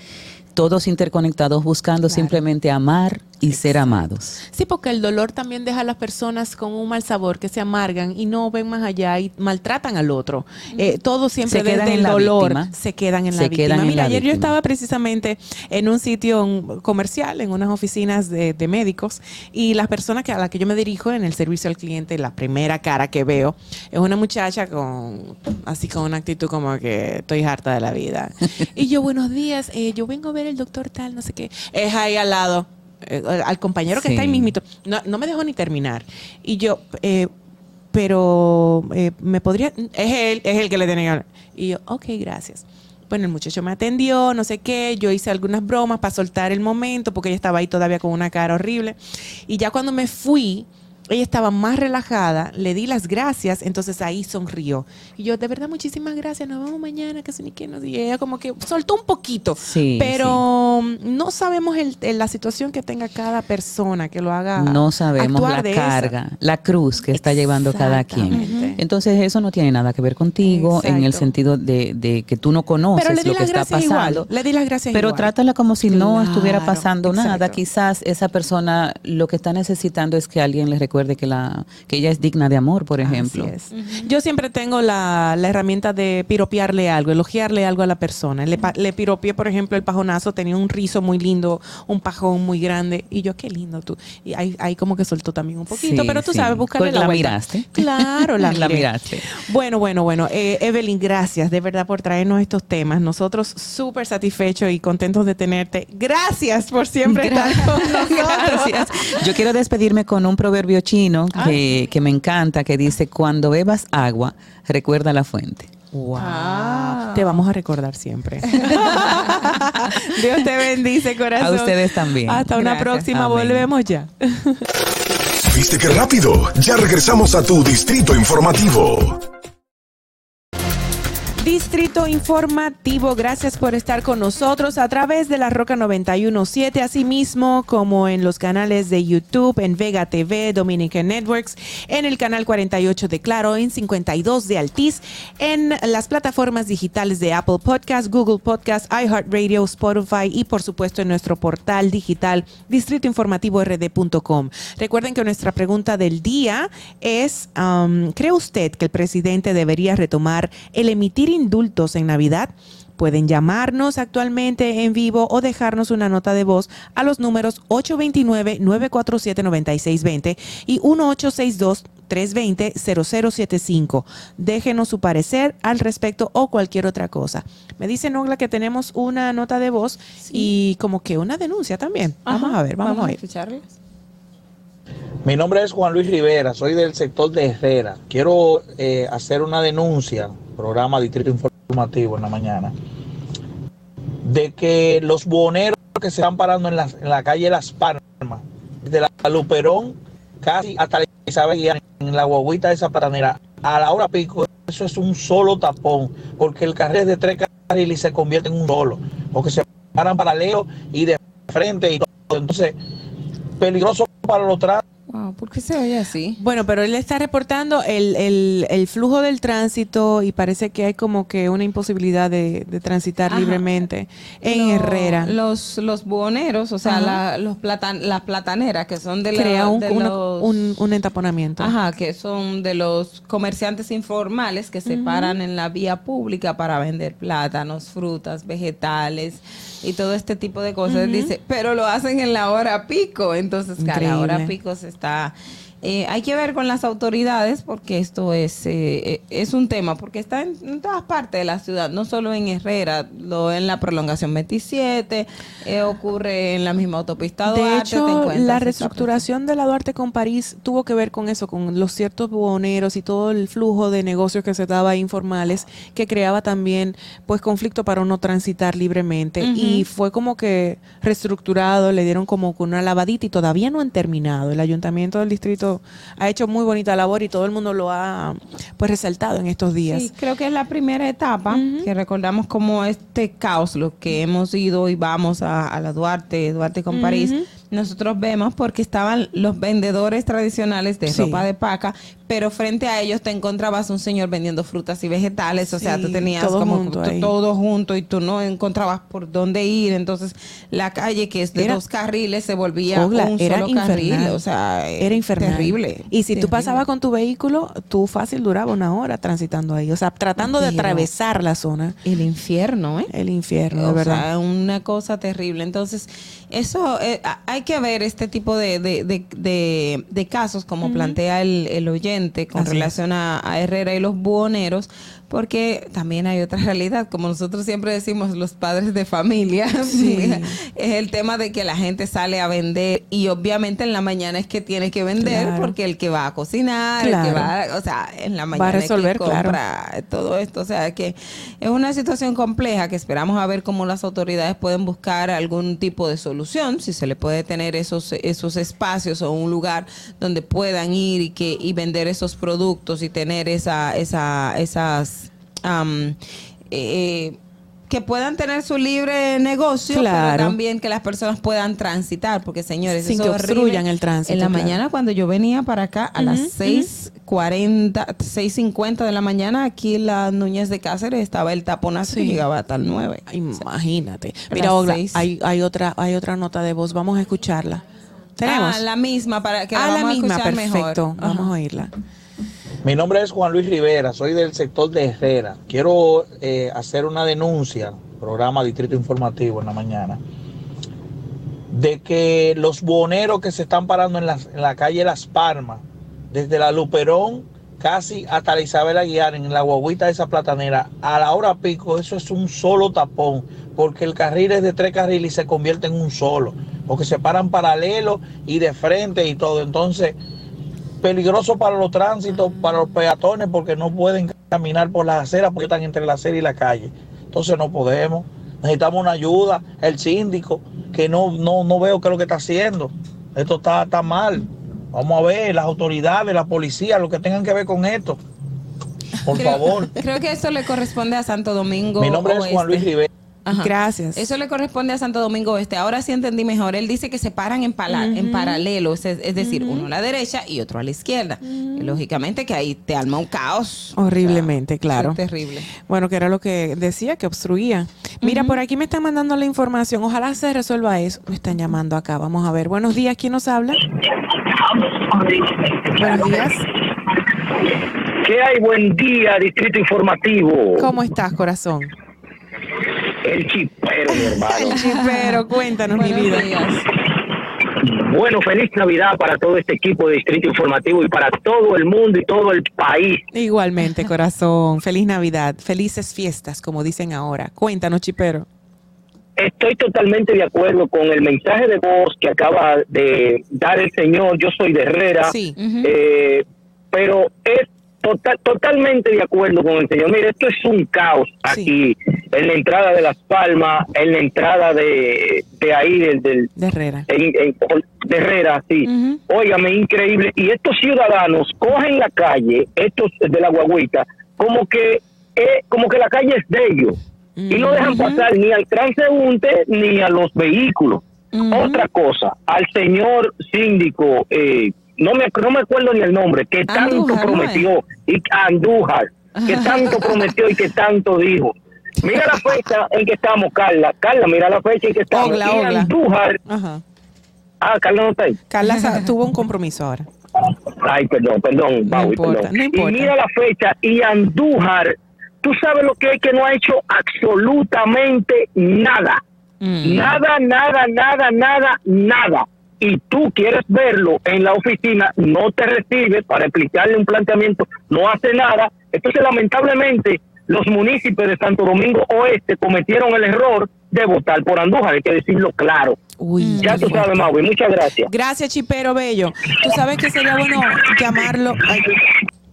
todos interconectados buscando simplemente amar y ser amados. Sí, porque el dolor también deja a las personas con un mal sabor, que se amargan y no ven más allá y maltratan al otro. Eh, todo siempre Se quedan desde en el la dolor víctima. se quedan en Se la víctima. quedan en Mira, la ayer yo víctima. estaba precisamente en un sitio comercial, en unas oficinas de, de médicos, y las personas que, a las que yo me dirijo en el servicio al cliente, la primera cara que veo es una muchacha con así con una actitud como que estoy harta de la vida. y yo, buenos días, eh, yo vengo a ver el doctor tal, no sé qué. Es ahí al lado. Eh, al compañero que Sí. está ahí mismito. No, no me dejó ni terminar. Y yo, eh, pero eh, me podría, es él, es el que le tiene que hablar. Y yo, ok, gracias. Bueno, el muchacho me atendió, no sé qué, yo hice algunas bromas para soltar el momento, porque ella estaba ahí todavía con una cara horrible. Y ya cuando me fui, ella estaba más relajada, le di las gracias, entonces ahí sonrió. Y yo, de verdad, muchísimas gracias, nos vemos mañana, que sé ni qué, no sé. Y ella como que soltó un poquito, Sí, pero no sabemos el- el- la situación que tenga cada persona que lo haga. No sabemos la esa. carga, la cruz que está llevando cada quien. Entonces eso no tiene nada que ver contigo en el sentido de, de que tú no conoces Pero le di lo que está pasando. igual. Le di las gracias Pero igual. trátala como si no estuviera pasando nada. Quizás esa persona lo que está necesitando es que alguien le recuerde que la que ella es digna de amor, por ejemplo. Así es. Yo siempre tengo la, la herramienta de piropearle algo, elogiarle algo a la persona. Le, le piropeé, por ejemplo, el pajonazo, tenía un rizo muy lindo, un pajón muy grande. Y yo, qué lindo tú. Y ahí, ahí como que soltó también un poquito, Sí, pero tú sí. sabes, buscarle Pues la, la miraste. Claro, la, miraste. Bueno, bueno, bueno. Eh, Evelyn, gracias de verdad por traernos estos temas. Nosotros súper satisfechos y contentos de tenerte. Gracias por siempre estar con nosotros. Gracias. Yo quiero despedirme con un proverbio chino que, que me encanta, que dice, cuando bebas agua, recuerda la fuente. Wow. Te vamos a recordar siempre. Dios te bendice, corazón. A ustedes también. Hasta una próxima. Amén. Volvemos ya. ¿Viste qué rápido? Ya regresamos a tu distrito informativo. Distrito Informativo, gracias por estar con nosotros a través de la Roca 917, asimismo como en los canales de YouTube, en Vega TV, Dominican Networks, en el canal 48 de Claro, en 52 de Altiz, en las plataformas digitales de Apple Podcast, Google Podcast, iHeartRadio, Spotify y por supuesto en nuestro portal digital distritoinformativord.com. Recuerden que nuestra pregunta del día es, um, ¿cree usted que el presidente debería retomar el emitir indultos en Navidad? Pueden llamarnos actualmente en vivo o dejarnos una nota de voz a los números 829-947-9620 y 1862-320-0075. Déjenos su parecer al respecto o cualquier otra cosa. Me dice Nogla que tenemos una nota de voz y como que una denuncia también. vamos a ver, vamos, a ir. escucharles. Mi nombre es Juan Luis Rivera, soy del sector de Herrera. Quiero eh, hacer una denuncia, programa Distrito Informativo en la mañana, de que los buhoneros que se están parando en la, en la calle Las Palmas, de la Luperón casi hasta la Isabel, en la guaguita de esa paranera, a la hora pico, eso es un solo tapón, porque el carril es de tres carriles se convierte en un solo, porque se paran paralelo y de frente y todo. Entonces, peligroso para los tránsitos. Wow, ¿por qué se oye así? Bueno, pero él está reportando el, el, el flujo del tránsito y parece que hay como que una imposibilidad de, de transitar Ajá. libremente en Lo- Herrera. Los, los buhoneros, o sea, la- los platan, las plataneras que son de, la- Crea un, de una- los... un, un entaponamiento. Ajá, que son de los comerciantes informales que se paran en la vía pública para vender plátanos, frutas, vegetales y todo este tipo de cosas. Dice, pero lo hacen en la hora pico, entonces que a la hora Increíble. pico se está... eh, hay que ver con las autoridades porque esto es eh, eh, es un tema, porque está en, en todas partes de la ciudad, no solo en Herrera, lo en la prolongación 27, eh, ocurre en la misma autopista Duarte. De hecho, la reestructuración de la Duarte con París tuvo que ver con eso, con los ciertos buhoneros y todo el flujo de negocios que se daba informales, que creaba también pues conflicto para uno transitar libremente. Y fue como que reestructurado, le dieron como una lavadita y todavía no han terminado. El ayuntamiento del distrito ha hecho muy bonita labor y todo el mundo lo ha pues resaltado en estos días. Sí, creo que es la primera etapa que recordamos como este caos, lo que hemos ido y vamos a, a la Duarte, Duarte con París. Nosotros vemos porque estaban los vendedores tradicionales de Sí. ropa de paca, pero frente a ellos te encontrabas un señor vendiendo frutas y vegetales, o sea, tú tenías todo como junto todo junto y tú no encontrabas por dónde ir, entonces la calle que es de Era- dos carriles se volvía un era solo carril, infernal. o sea, era infernal. terrible. Y si tú terrible. pasabas con tu vehículo, tú fácil duraba una hora transitando ahí, o sea, tratando de atravesar la zona. El infierno, ¿eh? El infierno, de verdad. sea, una cosa terrible. Entonces, eso eh, hay que ver este tipo de, de, de, casos, como plantea el, el oyente con Así relación a, a Herrera y los buhoneros, porque también hay otra realidad, como nosotros siempre decimos, los padres de familia, Sí. es el tema de que la gente sale a vender y obviamente en la mañana es que tiene que vender Claro. porque el que va a cocinar, el que va, o sea, en la mañana Va a es que resolver, claro. compra todo esto. O sea, que es una situación compleja que esperamos a ver cómo las autoridades pueden buscar algún tipo de solución, si se le puede tener esos, esos espacios o un lugar donde puedan ir y que y vender esos productos y tener esa, esa, esas eh, que puedan tener su libre negocio, Claro. pero también que las personas puedan transitar, porque señores, Sin eso que obstruyan el tránsito, En la claro. mañana cuando yo venía para acá a las Ujú, 6:40, 6:50 de la mañana, aquí en la Núñez de Cáceres estaba el taponazo Sí. llegaba hasta el 9. Imagínate. Mira, Ogla, hay, hay otra, hay otra nota de voz. Vamos a escucharla. Tenemos. Ah, la misma para que Ah, la vamos a misma, escuchar perfecto. mejor. Vamos Ajá. a oírla. Mi nombre es Juan Luis Rivera, soy del sector de Herrera. Quiero eh, hacer una denuncia, programa Distrito Informativo en la mañana, de que los boneros que se están parando en la, en la calle Las Palmas, desde la Luperón casi hasta la Isabel Aguiar, en la guaguita de esa platanera, a la hora pico, eso es un solo tapón, porque el carril es de tres carriles y se convierte en un solo, porque se paran paralelo y de frente y todo. Entonces, peligroso para los tránsitos, para los peatones, porque no pueden caminar por las aceras porque están entre la acera y la calle. Entonces no podemos. Necesitamos una ayuda. El síndico, que no, no, no veo qué es lo que está haciendo. Esto está, está mal. Vamos a ver, las autoridades, la policía, lo que tengan que ver con esto. Por Creo- favor. Creo que eso le corresponde a Santo Domingo. Mi nombre es. Juan Luis Rivera. Ajá. Gracias. Eso le corresponde a Santo Domingo Este. Ahora sí entendí mejor. Él dice que se paran en, pala- en Ujú. paralelo, es, es decir, uno a la derecha y otro a la izquierda. Lógicamente que ahí te alma un caos. Horriblemente, O sea, claro. es terrible. Bueno, que era lo que decía, que obstruía. Mira, por aquí me están mandando la información. Ojalá se resuelva eso. Me están llamando acá. Vamos a ver. Buenos días. ¿Quién nos habla? Buenos días. ¿Qué hay? Buen día, Distrito Informativo. ¿Cómo estás, corazón? El chipero, mi hermano. El chipero, cuéntanos, mi vida. Bueno, feliz Navidad para todo este equipo de Distrito Informativo y para todo el mundo y todo el país. Igualmente, corazón. Feliz Navidad. Felices fiestas, como dicen ahora. Cuéntanos, chipero. Estoy totalmente de acuerdo con el mensaje de voz que acaba de dar el señor. Yo soy de Herrera, Sí. eh, pero es total, totalmente de acuerdo con el señor. Mire, esto es un caos aquí en la entrada de Las Palmas, en la entrada de, de ahí, del, del, De Herrera. en, en- de Herrera, sí. Óigame, increíble. Y estos ciudadanos cogen la calle, estos de la guaguita, como que eh, como que la calle es de ellos. Y no dejan pasar ni al transeúnte ni a los vehículos. Otra cosa, al señor síndico, eh, no me no me acuerdo ni el nombre, que tanto Andújar, ¿no prometió, y Andújar, que tanto prometió y que tanto dijo. Mira la fecha en que estamos, Carla. Carla, mira la fecha en que estamos. Ogla, Y Ogla. Andújar, Ajá. ah, Carla no está ahí. Carla tuvo un compromiso ahora. Ay, perdón, perdón, Maui, importa, perdón. no importa. Y mira la fecha, y Andújar, tú sabes lo que es que no ha hecho absolutamente nada. Mm. Nada, nada, nada, nada, nada. Y tú quieres verlo en la oficina, no te recibe para explicarle un planteamiento, no hace nada. Entonces, lamentablemente, los municipios de Santo Domingo Oeste cometieron el error de votar por Andújar, hay que decirlo claro. Uy, ya tú sabes. Maui, muchas gracias. Gracias, Chipero Bello. Tú sabes que sería bueno llamarlo, ay,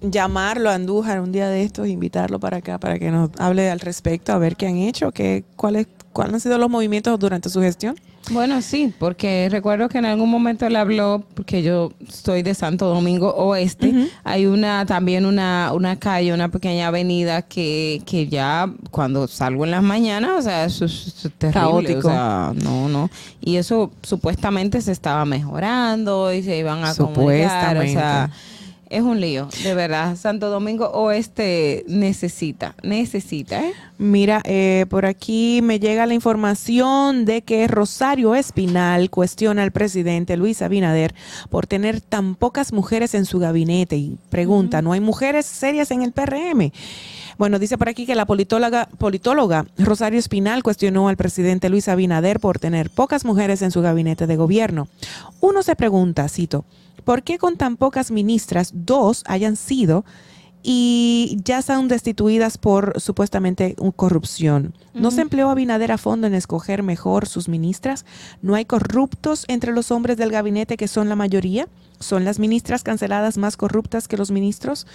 llamarlo a Andújar un día de estos, invitarlo para acá para que nos hable al respecto, a ver qué han hecho, qué, cuáles, cuáles han sido los movimientos durante su gestión. Bueno, sí, porque recuerdo que en algún momento él habló, porque yo soy de Santo Domingo Oeste, hay una también una, una calle, una pequeña avenida que, que ya cuando salgo en las mañanas, o sea, eso es, terrible, Caótico. o sea, no, no. Y eso supuestamente se estaba mejorando y se iban a acomodar, o sea, es un lío, de verdad. Santo Domingo Oeste necesita, necesita, ¿eh? Mira, eh, por aquí me llega la información de que Rosario Espinal cuestiona al presidente Luis Abinader por tener tan pocas mujeres en su gabinete y pregunta, ¿no hay mujeres serias en el PRM? Bueno, dice por aquí que la politóloga, politóloga Rosario Espinal cuestionó al presidente Luis Abinader por tener pocas mujeres en su gabinete de gobierno. Uno se pregunta, cito, ¿por qué con tan pocas ministras dos hayan sido y ya son destituidas por supuestamente corrupción. ¿No se empleó Abinader a fondo en escoger mejor sus ministras? ¿No hay corruptos entre los hombres del gabinete que son la mayoría? ¿Son las ministras canceladas más corruptas que los ministros?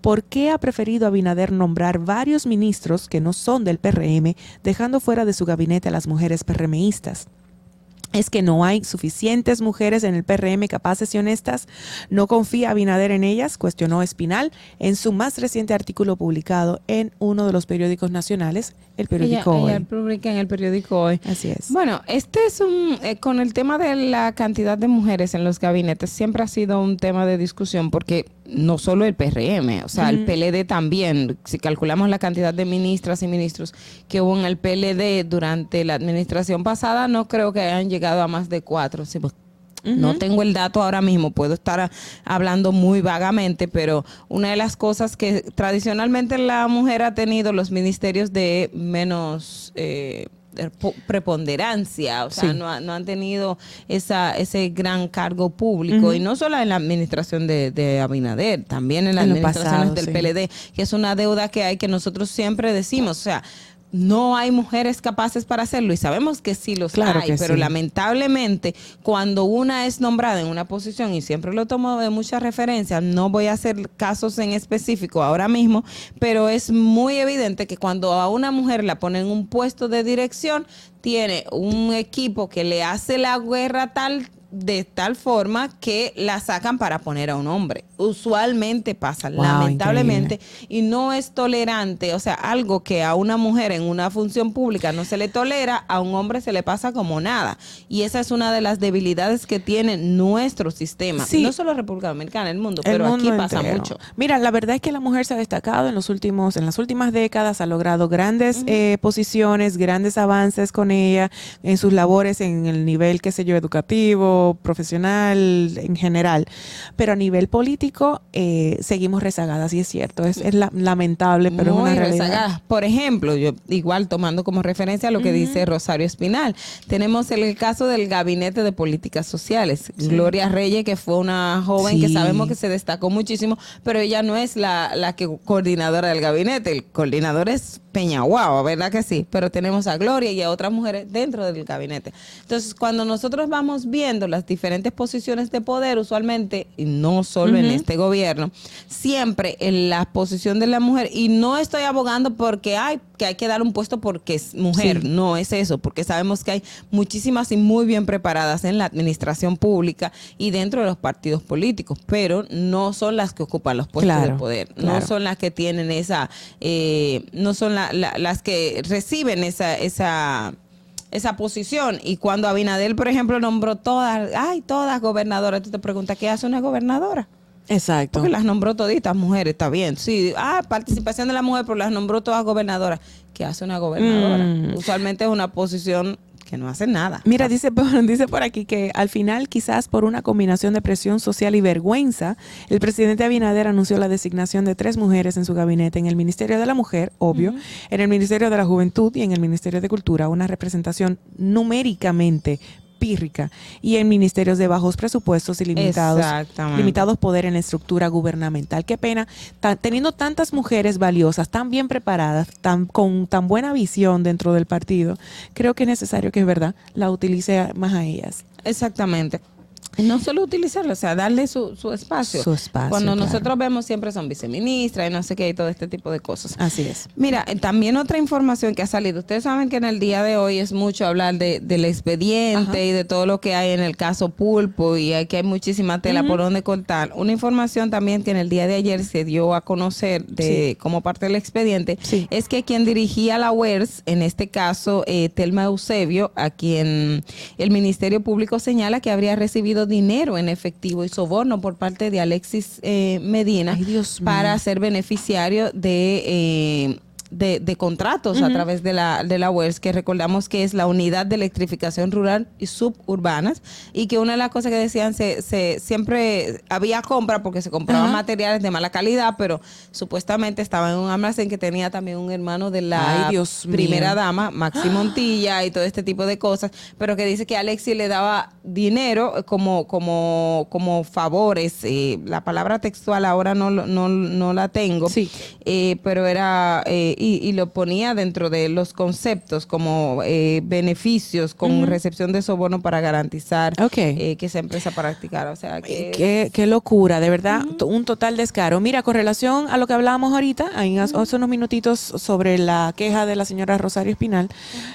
¿Por qué ha preferido Abinader nombrar varios ministros que no son del PRM, dejando fuera de su gabinete a las mujeres PRMistas? Es que no hay suficientes mujeres en el PRM capaces y honestas. No confía Abinader en ellas, cuestionó Espinal en su más reciente artículo publicado en uno de los periódicos nacionales, el periódico Ella, Hoy. ella publica en el periódico hoy. Así es. Bueno, este es un, eh, con el tema de la cantidad de mujeres en los gabinetes, siempre ha sido un tema de discusión porque no solo el PRM, o sea, el. PLD también, si calculamos la cantidad de ministras y ministros que hubo en el PLD durante la administración pasada, no creo que hayan llegado a más de cuatro. Sí, pues, No tengo el dato ahora mismo, puedo estar a- hablando muy vagamente, pero una de las cosas que tradicionalmente la mujer ha tenido los ministerios de menos eh, preponderancia, o sea, Sí. no, ha- no han tenido esa, ese gran cargo público, y no solo en la administración de, de Abinader, también en las En administraciones pasado, del sí. PLD, que es una deuda que hay que nosotros siempre decimos, o sea, no hay mujeres capaces para hacerlo y sabemos que sí los Claro hay, pero sí. lamentablemente cuando una es nombrada en una posición y siempre lo tomo de mucha referencia, no voy a hacer casos en específico ahora mismo, pero es muy evidente que cuando a una mujer la ponen en un puesto de dirección, tiene un equipo que le hace la guerra tal de tal forma que la sacan para poner a un hombre. Usualmente pasa, Wow, lamentablemente, y no es tolerante, o sea, algo que a una mujer en una función pública no se le tolera, a un hombre se le pasa como nada. Y esa es una de las debilidades que tiene nuestro sistema. Sí. No solo República Dominicana, el mundo, El pero aquí pasa entero. mucho. Mira, la verdad es que la mujer se ha destacado en los últimos, en las últimas décadas, ha logrado grandes eh, posiciones, grandes avances con ella en sus labores en el nivel, qué sé yo, educativo, profesional, en general. Pero a nivel político eh, seguimos rezagadas y es cierto, es, es la- lamentable, pero Muy es una realidad. rezagadas. Por ejemplo, yo igual tomando como referencia lo que dice Rosario Espinal, tenemos el caso del Gabinete de Políticas Sociales. Sí. Gloria Reyes, que fue una joven que sabemos que se destacó muchísimo, pero ella no es la, la que coordinadora del gabinete. El coordinador es Peñaguao, ¿verdad que sí? Pero tenemos a Gloria y a otras mujeres dentro del gabinete. Entonces, cuando nosotros vamos viendo las diferentes posiciones de poder, usualmente, y no solo en este gobierno, siempre en la posición de la mujer, y no estoy abogando porque hay que hay que dar un puesto porque es mujer, Sí. no es eso, porque sabemos que hay muchísimas y muy bien preparadas en la administración pública y dentro de los partidos políticos, pero no son las que ocupan los puestos Claro, de poder, no son las que tienen esa, eh, no son la- la- las que reciben esa, esa esa posición. Y cuando Abinadel, por ejemplo, nombró todas, ay, todas gobernadoras, tú te preguntas, ¿qué hace una gobernadora? Exacto. Porque las nombró toditas mujeres, está bien. Sí, ah, participación de la mujer, pero las nombró todas gobernadoras. ¿Qué hace una gobernadora? Mm. Usualmente es una posición que no hace nada. Mira, dice, dice por aquí que al final, quizás por una combinación de presión social y vergüenza, el presidente Abinader anunció la designación de tres mujeres en su gabinete en el Ministerio de la Mujer, obvio, en el Ministerio de la Juventud y en el Ministerio de Cultura, una representación numéricamente pírrica y en ministerios de bajos presupuestos y limitados limitados poder en la estructura gubernamental. Qué pena, teniendo tantas mujeres valiosas, tan bien preparadas, tan con tan buena visión dentro del partido, creo que es necesario que es verdad la utilice más a ellas. Exactamente. No solo utilizarlo, o sea, darle su, su espacio. Su espacio, Cuando claro. nosotros vemos siempre son viceministras y no sé qué y todo este tipo de cosas. Así es. Mira, eh, también otra información que ha salido. Ustedes saben que en el día de hoy es mucho hablar de, del expediente y de todo lo que hay en el caso Pulpo y aquí hay muchísima tela por donde cortar. Una información también que en el día de ayer se dio a conocer de como parte del expediente es que quien dirigía la UERS, en este caso eh, Telma Eusebio, a quien el Ministerio Público señala que habría recibido dinero en efectivo y soborno por parte de Alexis eh, Medina para ser beneficiario de... eh, de, de contratos a través de la, de la UERS, que recordamos que es la unidad de electrificación rural y suburbanas, y que una de las cosas que decían, se, se siempre había compra porque se compraban materiales de mala calidad, pero supuestamente estaba en un almacén que tenía también un hermano de la Ay, Dios mío. primera dama, Maxi Montilla, y todo este tipo de cosas, pero que dice que Alexi le daba dinero como, como, como favores. eh, la palabra textual ahora no, no, no la tengo, eh, pero era, eh, y, y lo ponía dentro de los conceptos como eh, beneficios con recepción de soborno para garantizar eh, que esa empresa practicara. O sea, que Qué, qué locura, de verdad, un total descaro. Mira, con relación a lo que hablábamos ahorita, hace hace unos minutitos sobre la queja de la señora Rosario Espinal,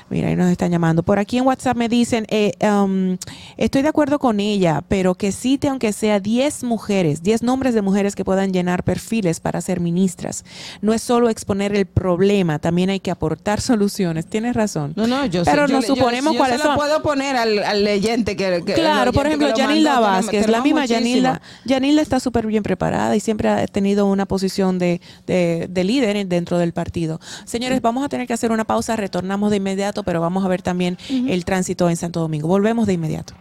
mira, ahí nos están llamando. Por aquí en WhatsApp me dicen, eh, um, estoy de acuerdo con ella, pero que cite aunque sea 10 mujeres, 10 nombres de mujeres que puedan llenar perfiles para ser ministras. No es solo exponer el problema, también hay que aportar soluciones. Tienes razón. No, no, yo sé- Pero yo nos yo- suponemos yo cuáles se lo son. puedo poner al, al leyente que, que- Claro, por ejemplo, Yanilda Vázquez, la misma. Yanilda, Yanilda está súper bien preparada y siempre ha tenido una posición de, de- de líder en- dentro del partido. Señores, vamos a tener que hacer una pausa, retornamos de inmediato, pero vamos a ver también el tránsito en Santo Domingo. Volvemos de inmediato.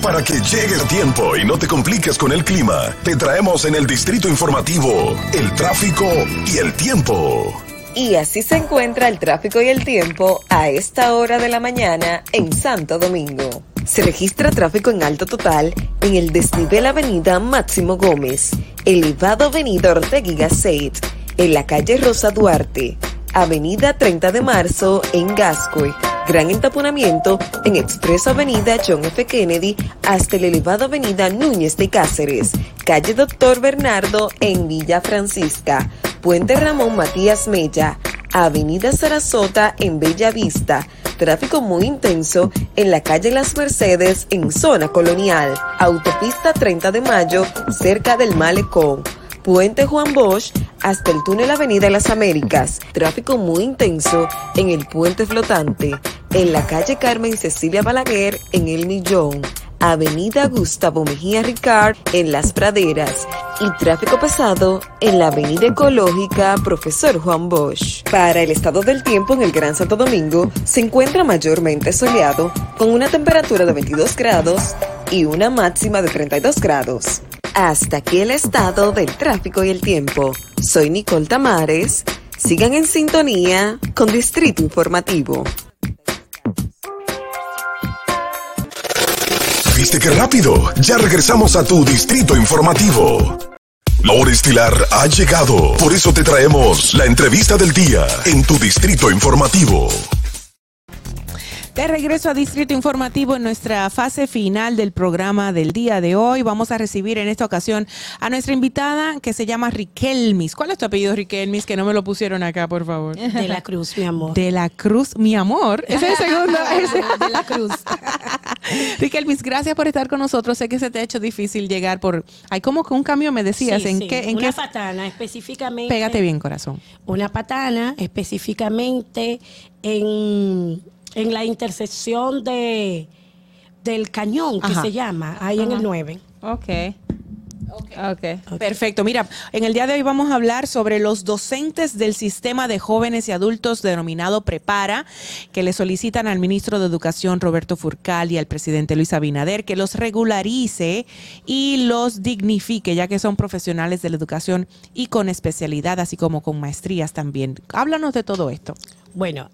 Para que llegues a tiempo y no te compliques con el clima, te traemos en el distrito informativo el tráfico y el tiempo. Y así se encuentra el tráfico y el tiempo a esta hora de la mañana en Santo Domingo. Se registra tráfico en alto total en el desnivel Avenida Máximo Gómez, elevado Avenida Ortega y en la calle Rosa Duarte, Avenida 30 de Marzo en Gascoy, gran entaponamiento en Expreso Avenida John F. Kennedy hasta el elevado Avenida Núñez de Cáceres, calle Doctor Bernardo en Villa Francisca, Puente Ramón Matías Mella, Avenida Sarasota en Bella Vista, tráfico muy intenso en la calle Las Mercedes en zona colonial, autopista 30 de Mayo cerca del Malecón. Puente Juan Bosch hasta el túnel Avenida Las Américas. Tráfico muy intenso en el puente flotante. En la calle Carmen Cecilia Balaguer en El Millón. Avenida Gustavo Mejía Ricard en Las Praderas. Y tráfico pesado en la Avenida Ecológica Profesor Juan Bosch. Para el estado del tiempo en el Gran Santo Domingo se encuentra mayormente soleado con una temperatura de 22 grados y una máxima de 32 grados. Hasta aquí el estado del tráfico y el tiempo. Soy Nicole Tamares. Sigan en sintonía con Distrito Informativo. ¿Viste qué rápido? Ya regresamos a tu distrito informativo. La hora estilar ha llegado. Por eso te traemos la entrevista del día en tu distrito informativo. De regreso a Distrito Informativo en nuestra fase final del programa del día de hoy. Vamos a recibir en esta ocasión a nuestra invitada que se llama Riquelmis. ¿Cuál es tu apellido, Riquelmis? Que no me lo pusieron acá, por favor. De la Cruz, mi amor. De la Cruz, mi amor. Ese es el segundo. De la Cruz. Riquelmis, gracias por estar con nosotros. Sé que se te ha hecho difícil llegar por. Hay como que un cambio, me decías. Sí, ¿En sí. qué? En Una qué? patana específicamente. Pégate bien, corazón. Una patana específicamente en en la intersección de del cañón que Ajá. se llama, ahí en el 9. Ok. Ok. Perfecto. Mira, en el día de hoy vamos a hablar sobre los docentes del sistema de jóvenes y adultos denominado Prepara, que le solicitan al ministro de Educación Roberto Furcal y al presidente Luis Abinader que los regularice y los dignifique, ya que son profesionales de la educación y con especialidad, así como con maestrías también. Háblanos de todo esto. Bueno,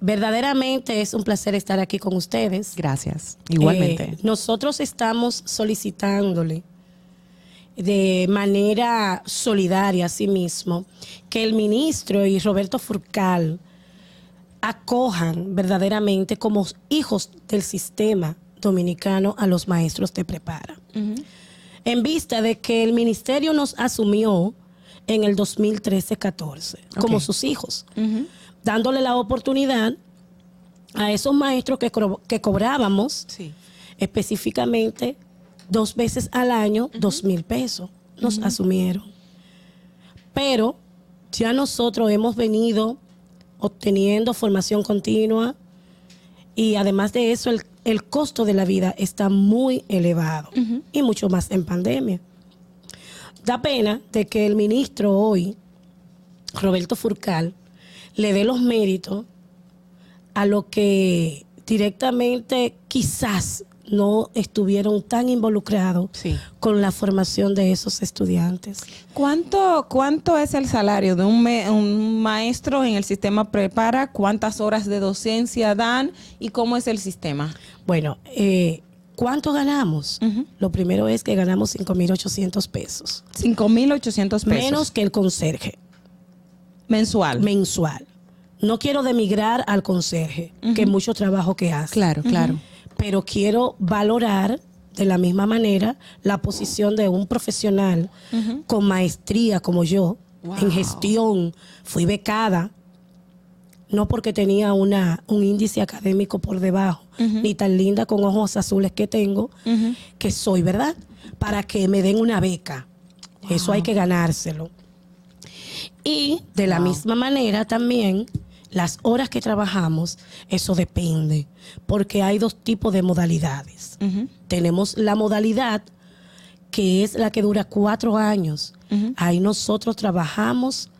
verdaderamente es un placer estar aquí con ustedes. Gracias. Igualmente. Eh, nosotros estamos solicitándole de manera solidaria a sí mismo que el ministro y Roberto Furcal acojan verdaderamente como hijos del sistema dominicano a los maestros de prepara. En vista de que el ministerio nos asumió en el 2013-14 como sus hijos, dándole la oportunidad a esos maestros que, que cobrábamos específicamente dos veces al año, dos mil pesos. Nos asumieron. Pero ya nosotros hemos venido obteniendo formación continua y además de eso el, el costo de la vida está muy elevado y mucho más en pandemia. Da pena de que el ministro hoy, Roberto Furcal, le dé los méritos a lo que directamente quizás no estuvieron tan involucrados con la formación de esos estudiantes. ¿Cuánto, ¿Cuánto es el salario de un, me- un maestro en el sistema prepara? ¿Cuántas horas de docencia dan? ¿Y cómo es el sistema? Bueno, eh, ¿cuánto ganamos? Lo primero es que ganamos 5.800 pesos. 5.800 pesos. Menos que el conserje. Mensual. Mensual. No quiero demigrar al conserje, que es mucho trabajo que hace. Claro, claro. Pero quiero valorar de la misma manera la posición de un profesional con maestría como yo en gestión. Fui becada, no porque tenía una, un índice académico por debajo, ni tan linda con ojos azules que tengo, que soy, ¿verdad? Para que me den una beca. Eso hay que ganárselo. Y de la misma manera también, las horas que trabajamos, eso depende, porque hay dos tipos de modalidades. Tenemos la modalidad que es la que dura cuatro años. Ahí nosotros trabajamos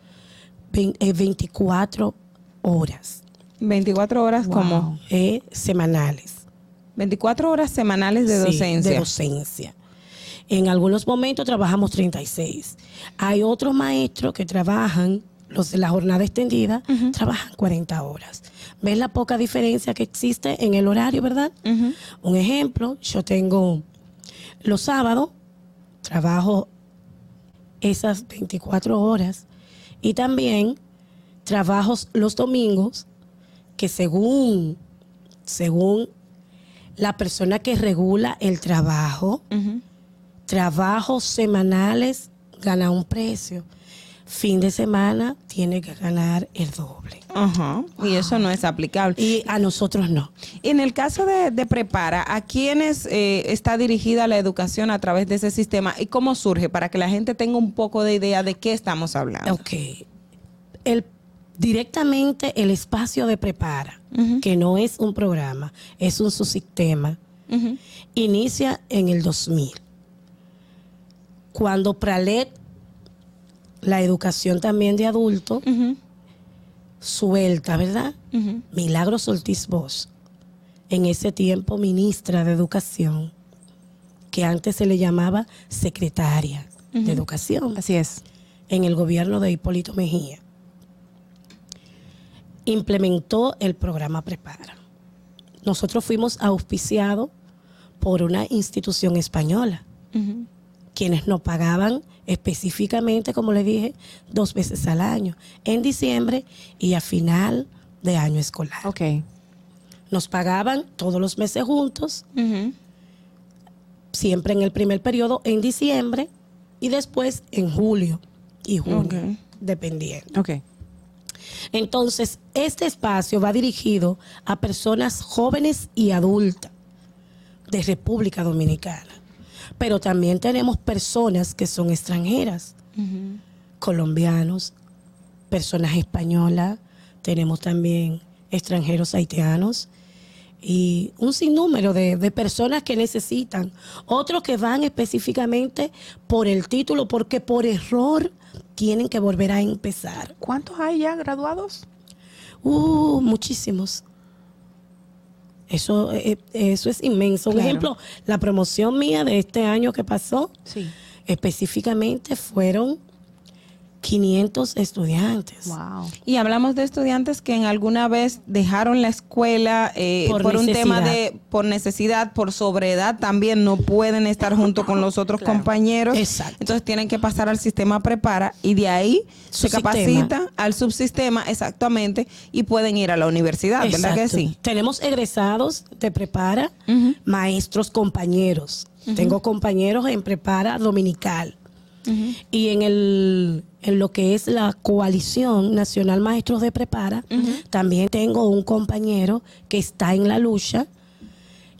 vein- eh, 24 horas. 24 horas como Eh, semanales. 24 horas semanales de Sí, docencia. de docencia. En algunos momentos trabajamos 36. Hay otros maestros que trabajan, los de la jornada extendida, trabajan 40 horas. ¿Ves la poca diferencia que existe en el horario, verdad? Un ejemplo, yo tengo los sábados, trabajo esas 24 horas y también trabajo los domingos, que según, según la persona que regula el trabajo, trabajos semanales gana un precio. Fin de semana tiene que ganar el doble. Ajá. Y eso no es aplicable. Y a nosotros no. En el caso de, de Prepara, ¿a quiénes eh, está dirigida la educación a través de ese sistema y cómo surge? Para que la gente tenga un poco de idea de qué estamos hablando. Ok. El, directamente el espacio de Prepara, que no es un programa, es un subsistema, inicia en el 2000. Cuando Pralet, la educación también de adulto, suelta, ¿verdad? Milagros Ortiz Bosch, en ese tiempo ministra de Educación, que antes se le llamaba secretaria de. Educación. Así es. En el gobierno de Hipólito Mejía. Implementó el programa Prepara. Nosotros fuimos auspiciados por una institución española, quienes nos pagaban específicamente, como le dije, dos veces al año, en diciembre y a final de año escolar. Nos pagaban todos los meses juntos, siempre en el primer periodo en diciembre y después en julio y junio, Ok. dependiendo. Ok. Entonces, este espacio va dirigido a personas jóvenes y adultas de República Dominicana. Pero también tenemos personas que son extranjeras, colombianos, personas españolas, tenemos también extranjeros haitianos y un sinnúmero de, de personas que necesitan. Otros que van específicamente por el título, porque por error tienen que volver a empezar. ¿Cuántos hay ya graduados? Uh, muchísimos. Eso, eh, eso es inmenso. Un ejemplo, la promoción mía de este año que pasó, Sí. específicamente fueron 500 estudiantes. Wow. Y hablamos de estudiantes que en alguna vez dejaron la escuela eh, por, Por un tema de, por necesidad, por sobredad, también no pueden estar junto con los otros compañeros. Exacto. Entonces tienen que pasar al sistema prepara y de ahí se capacita al subsistema exactamente y pueden ir a la universidad, ¿verdad que sí? Tenemos egresados de prepara, maestros compañeros. Tengo compañeros en prepara dominical. Y en el en lo que es la coalición nacional maestros de prepara, también tengo un compañero que está en la lucha,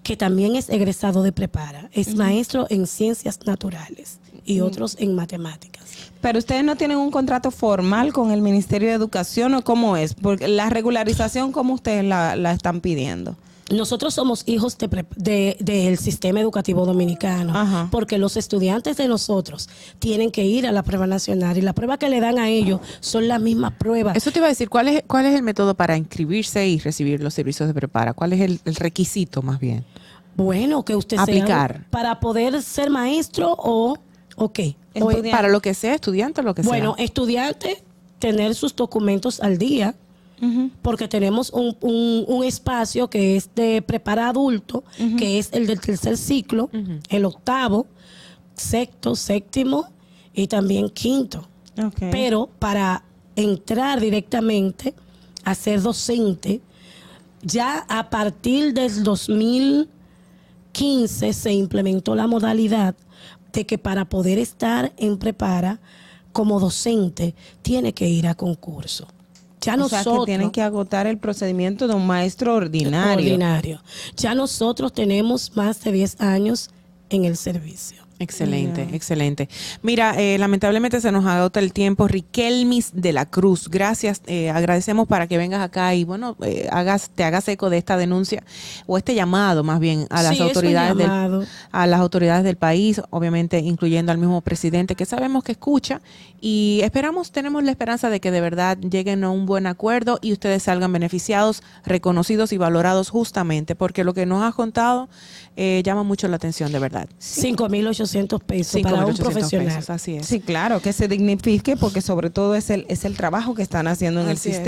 que también es egresado de prepara. Es maestro en ciencias naturales y otros en matemáticas. Pero ustedes no tienen un contrato formal con el Ministerio de Educación o cómo es, porque la regularización, ¿cómo ustedes la, la están pidiendo? Nosotros somos hijos de pre- de- del sistema educativo dominicano, porque los estudiantes de nosotros tienen que ir a la prueba nacional y la prueba que le dan a ellos son las mismas pruebas. Eso te iba a decir, ¿cuál es, cuál es el método para inscribirse y recibir los servicios de prepara? ¿Cuál es el, el requisito más bien? Bueno, que usted Aplicar. sea para poder ser maestro o, o qué. O- Para lo que sea, estudiante o lo que bueno, sea. estudiante, tener sus documentos al día, porque tenemos un, un- un espacio que es de prepara adulto, que es el del tercer ciclo, el octavo, sexto, séptimo y también quinto. Pero para entrar directamente a ser docente, ya a partir del 2015 se implementó la modalidad de que para poder estar en prepara como docente tiene que ir a concurso. Ya o sea, nosotros que tienen que agotar el procedimiento de un maestro ordinario. ordinario. Ya nosotros tenemos más de 10 años en el servicio. Excelente, excelente. Mira, eh, lamentablemente se nos agota el tiempo. Riquelmis de la Cruz, gracias. eh, agradecemos para que vengas acá y, bueno, eh, hagas, te hagas eco de esta denuncia o este llamado, más bien, a las Sí, autoridades del, a las autoridades del país, obviamente incluyendo al mismo presidente que sabemos que escucha y esperamos, tenemos la esperanza de que de verdad lleguen a un buen acuerdo y ustedes salgan beneficiados, reconocidos y valorados justamente, porque lo que nos has contado eh, llama mucho la atención, de verdad. 5.800 pesos para un 5.800 profesional. pesos, así es. Sí, claro, que se dignifique porque sobre todo es el, es el trabajo que están haciendo en Así el es.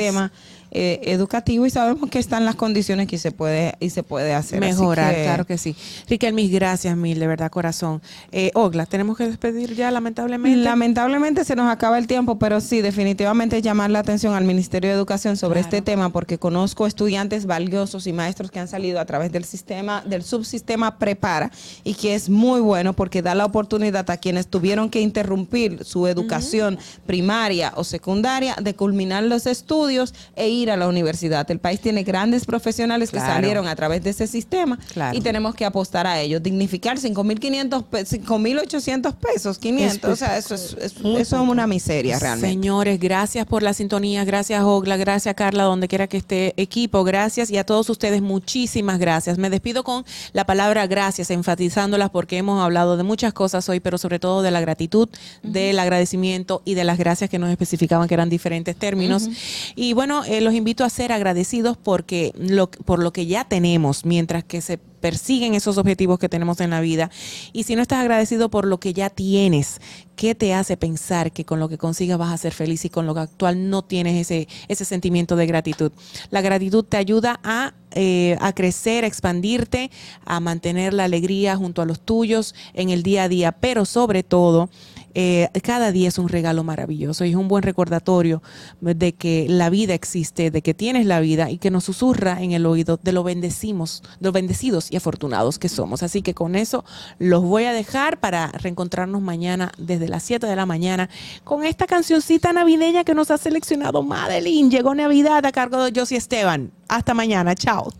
Eh, educativo y sabemos que están las condiciones que se puede y se puede hacer. Mejorar, que- claro que sí. Riquelmis, gracias mil, de verdad, corazón. Eh, Ogla, tenemos que despedir ya, lamentablemente. Lamentablemente se nos acaba el tiempo, pero sí, definitivamente llamar la atención al Ministerio de Educación sobre este tema porque conozco estudiantes valiosos y maestros que han salido a través del sistema, del subsistema Prepara y que es muy bueno porque da la oportunidad a quienes tuvieron que interrumpir su educación primaria o secundaria de culminar los estudios e ir a la universidad. El país tiene grandes profesionales que Claro. salieron a través de ese sistema Claro. y tenemos que apostar a ellos. Dignificar 5.500 pe- 5.800 pesos, 500. o sea, eso es, es- eso es una miseria realmente. Señores, gracias por la sintonía, gracias Ogla, gracias Carla, donde quiera que esté equipo, gracias y a todos ustedes muchísimas gracias. Me despido con la palabra gracias, enfatizándolas porque hemos hablado de muchas cosas hoy, pero sobre todo de la gratitud, del agradecimiento y de las gracias que nos especificaban que eran diferentes términos. Y bueno, eh, los invito a ser agradecidos porque lo, por lo que ya tenemos, mientras que se persiguen esos objetivos que tenemos en la vida. Y si no estás agradecido por lo que ya tienes, ¿qué te hace pensar que con lo que consigas vas a ser feliz y con lo actual no tienes ese, ese sentimiento de gratitud? La gratitud te ayuda a, eh, a crecer, a expandirte, a mantener la alegría junto a los tuyos en el día a día, pero sobre todo, eh, cada día es un regalo maravilloso y es un buen recordatorio de que la vida existe, de que tienes la vida y que nos susurra en el oído de lo bendecimos, de lo bendecidos y afortunados que somos. Así que con eso los voy a dejar para reencontrarnos mañana desde las 7 de la mañana con esta cancioncita navideña que nos ha seleccionado Madeline. Llegó Navidad a cargo de Josie Esteban. Hasta mañana, chao.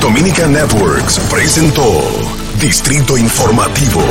Dominica Networks presentó Distrito Informativo.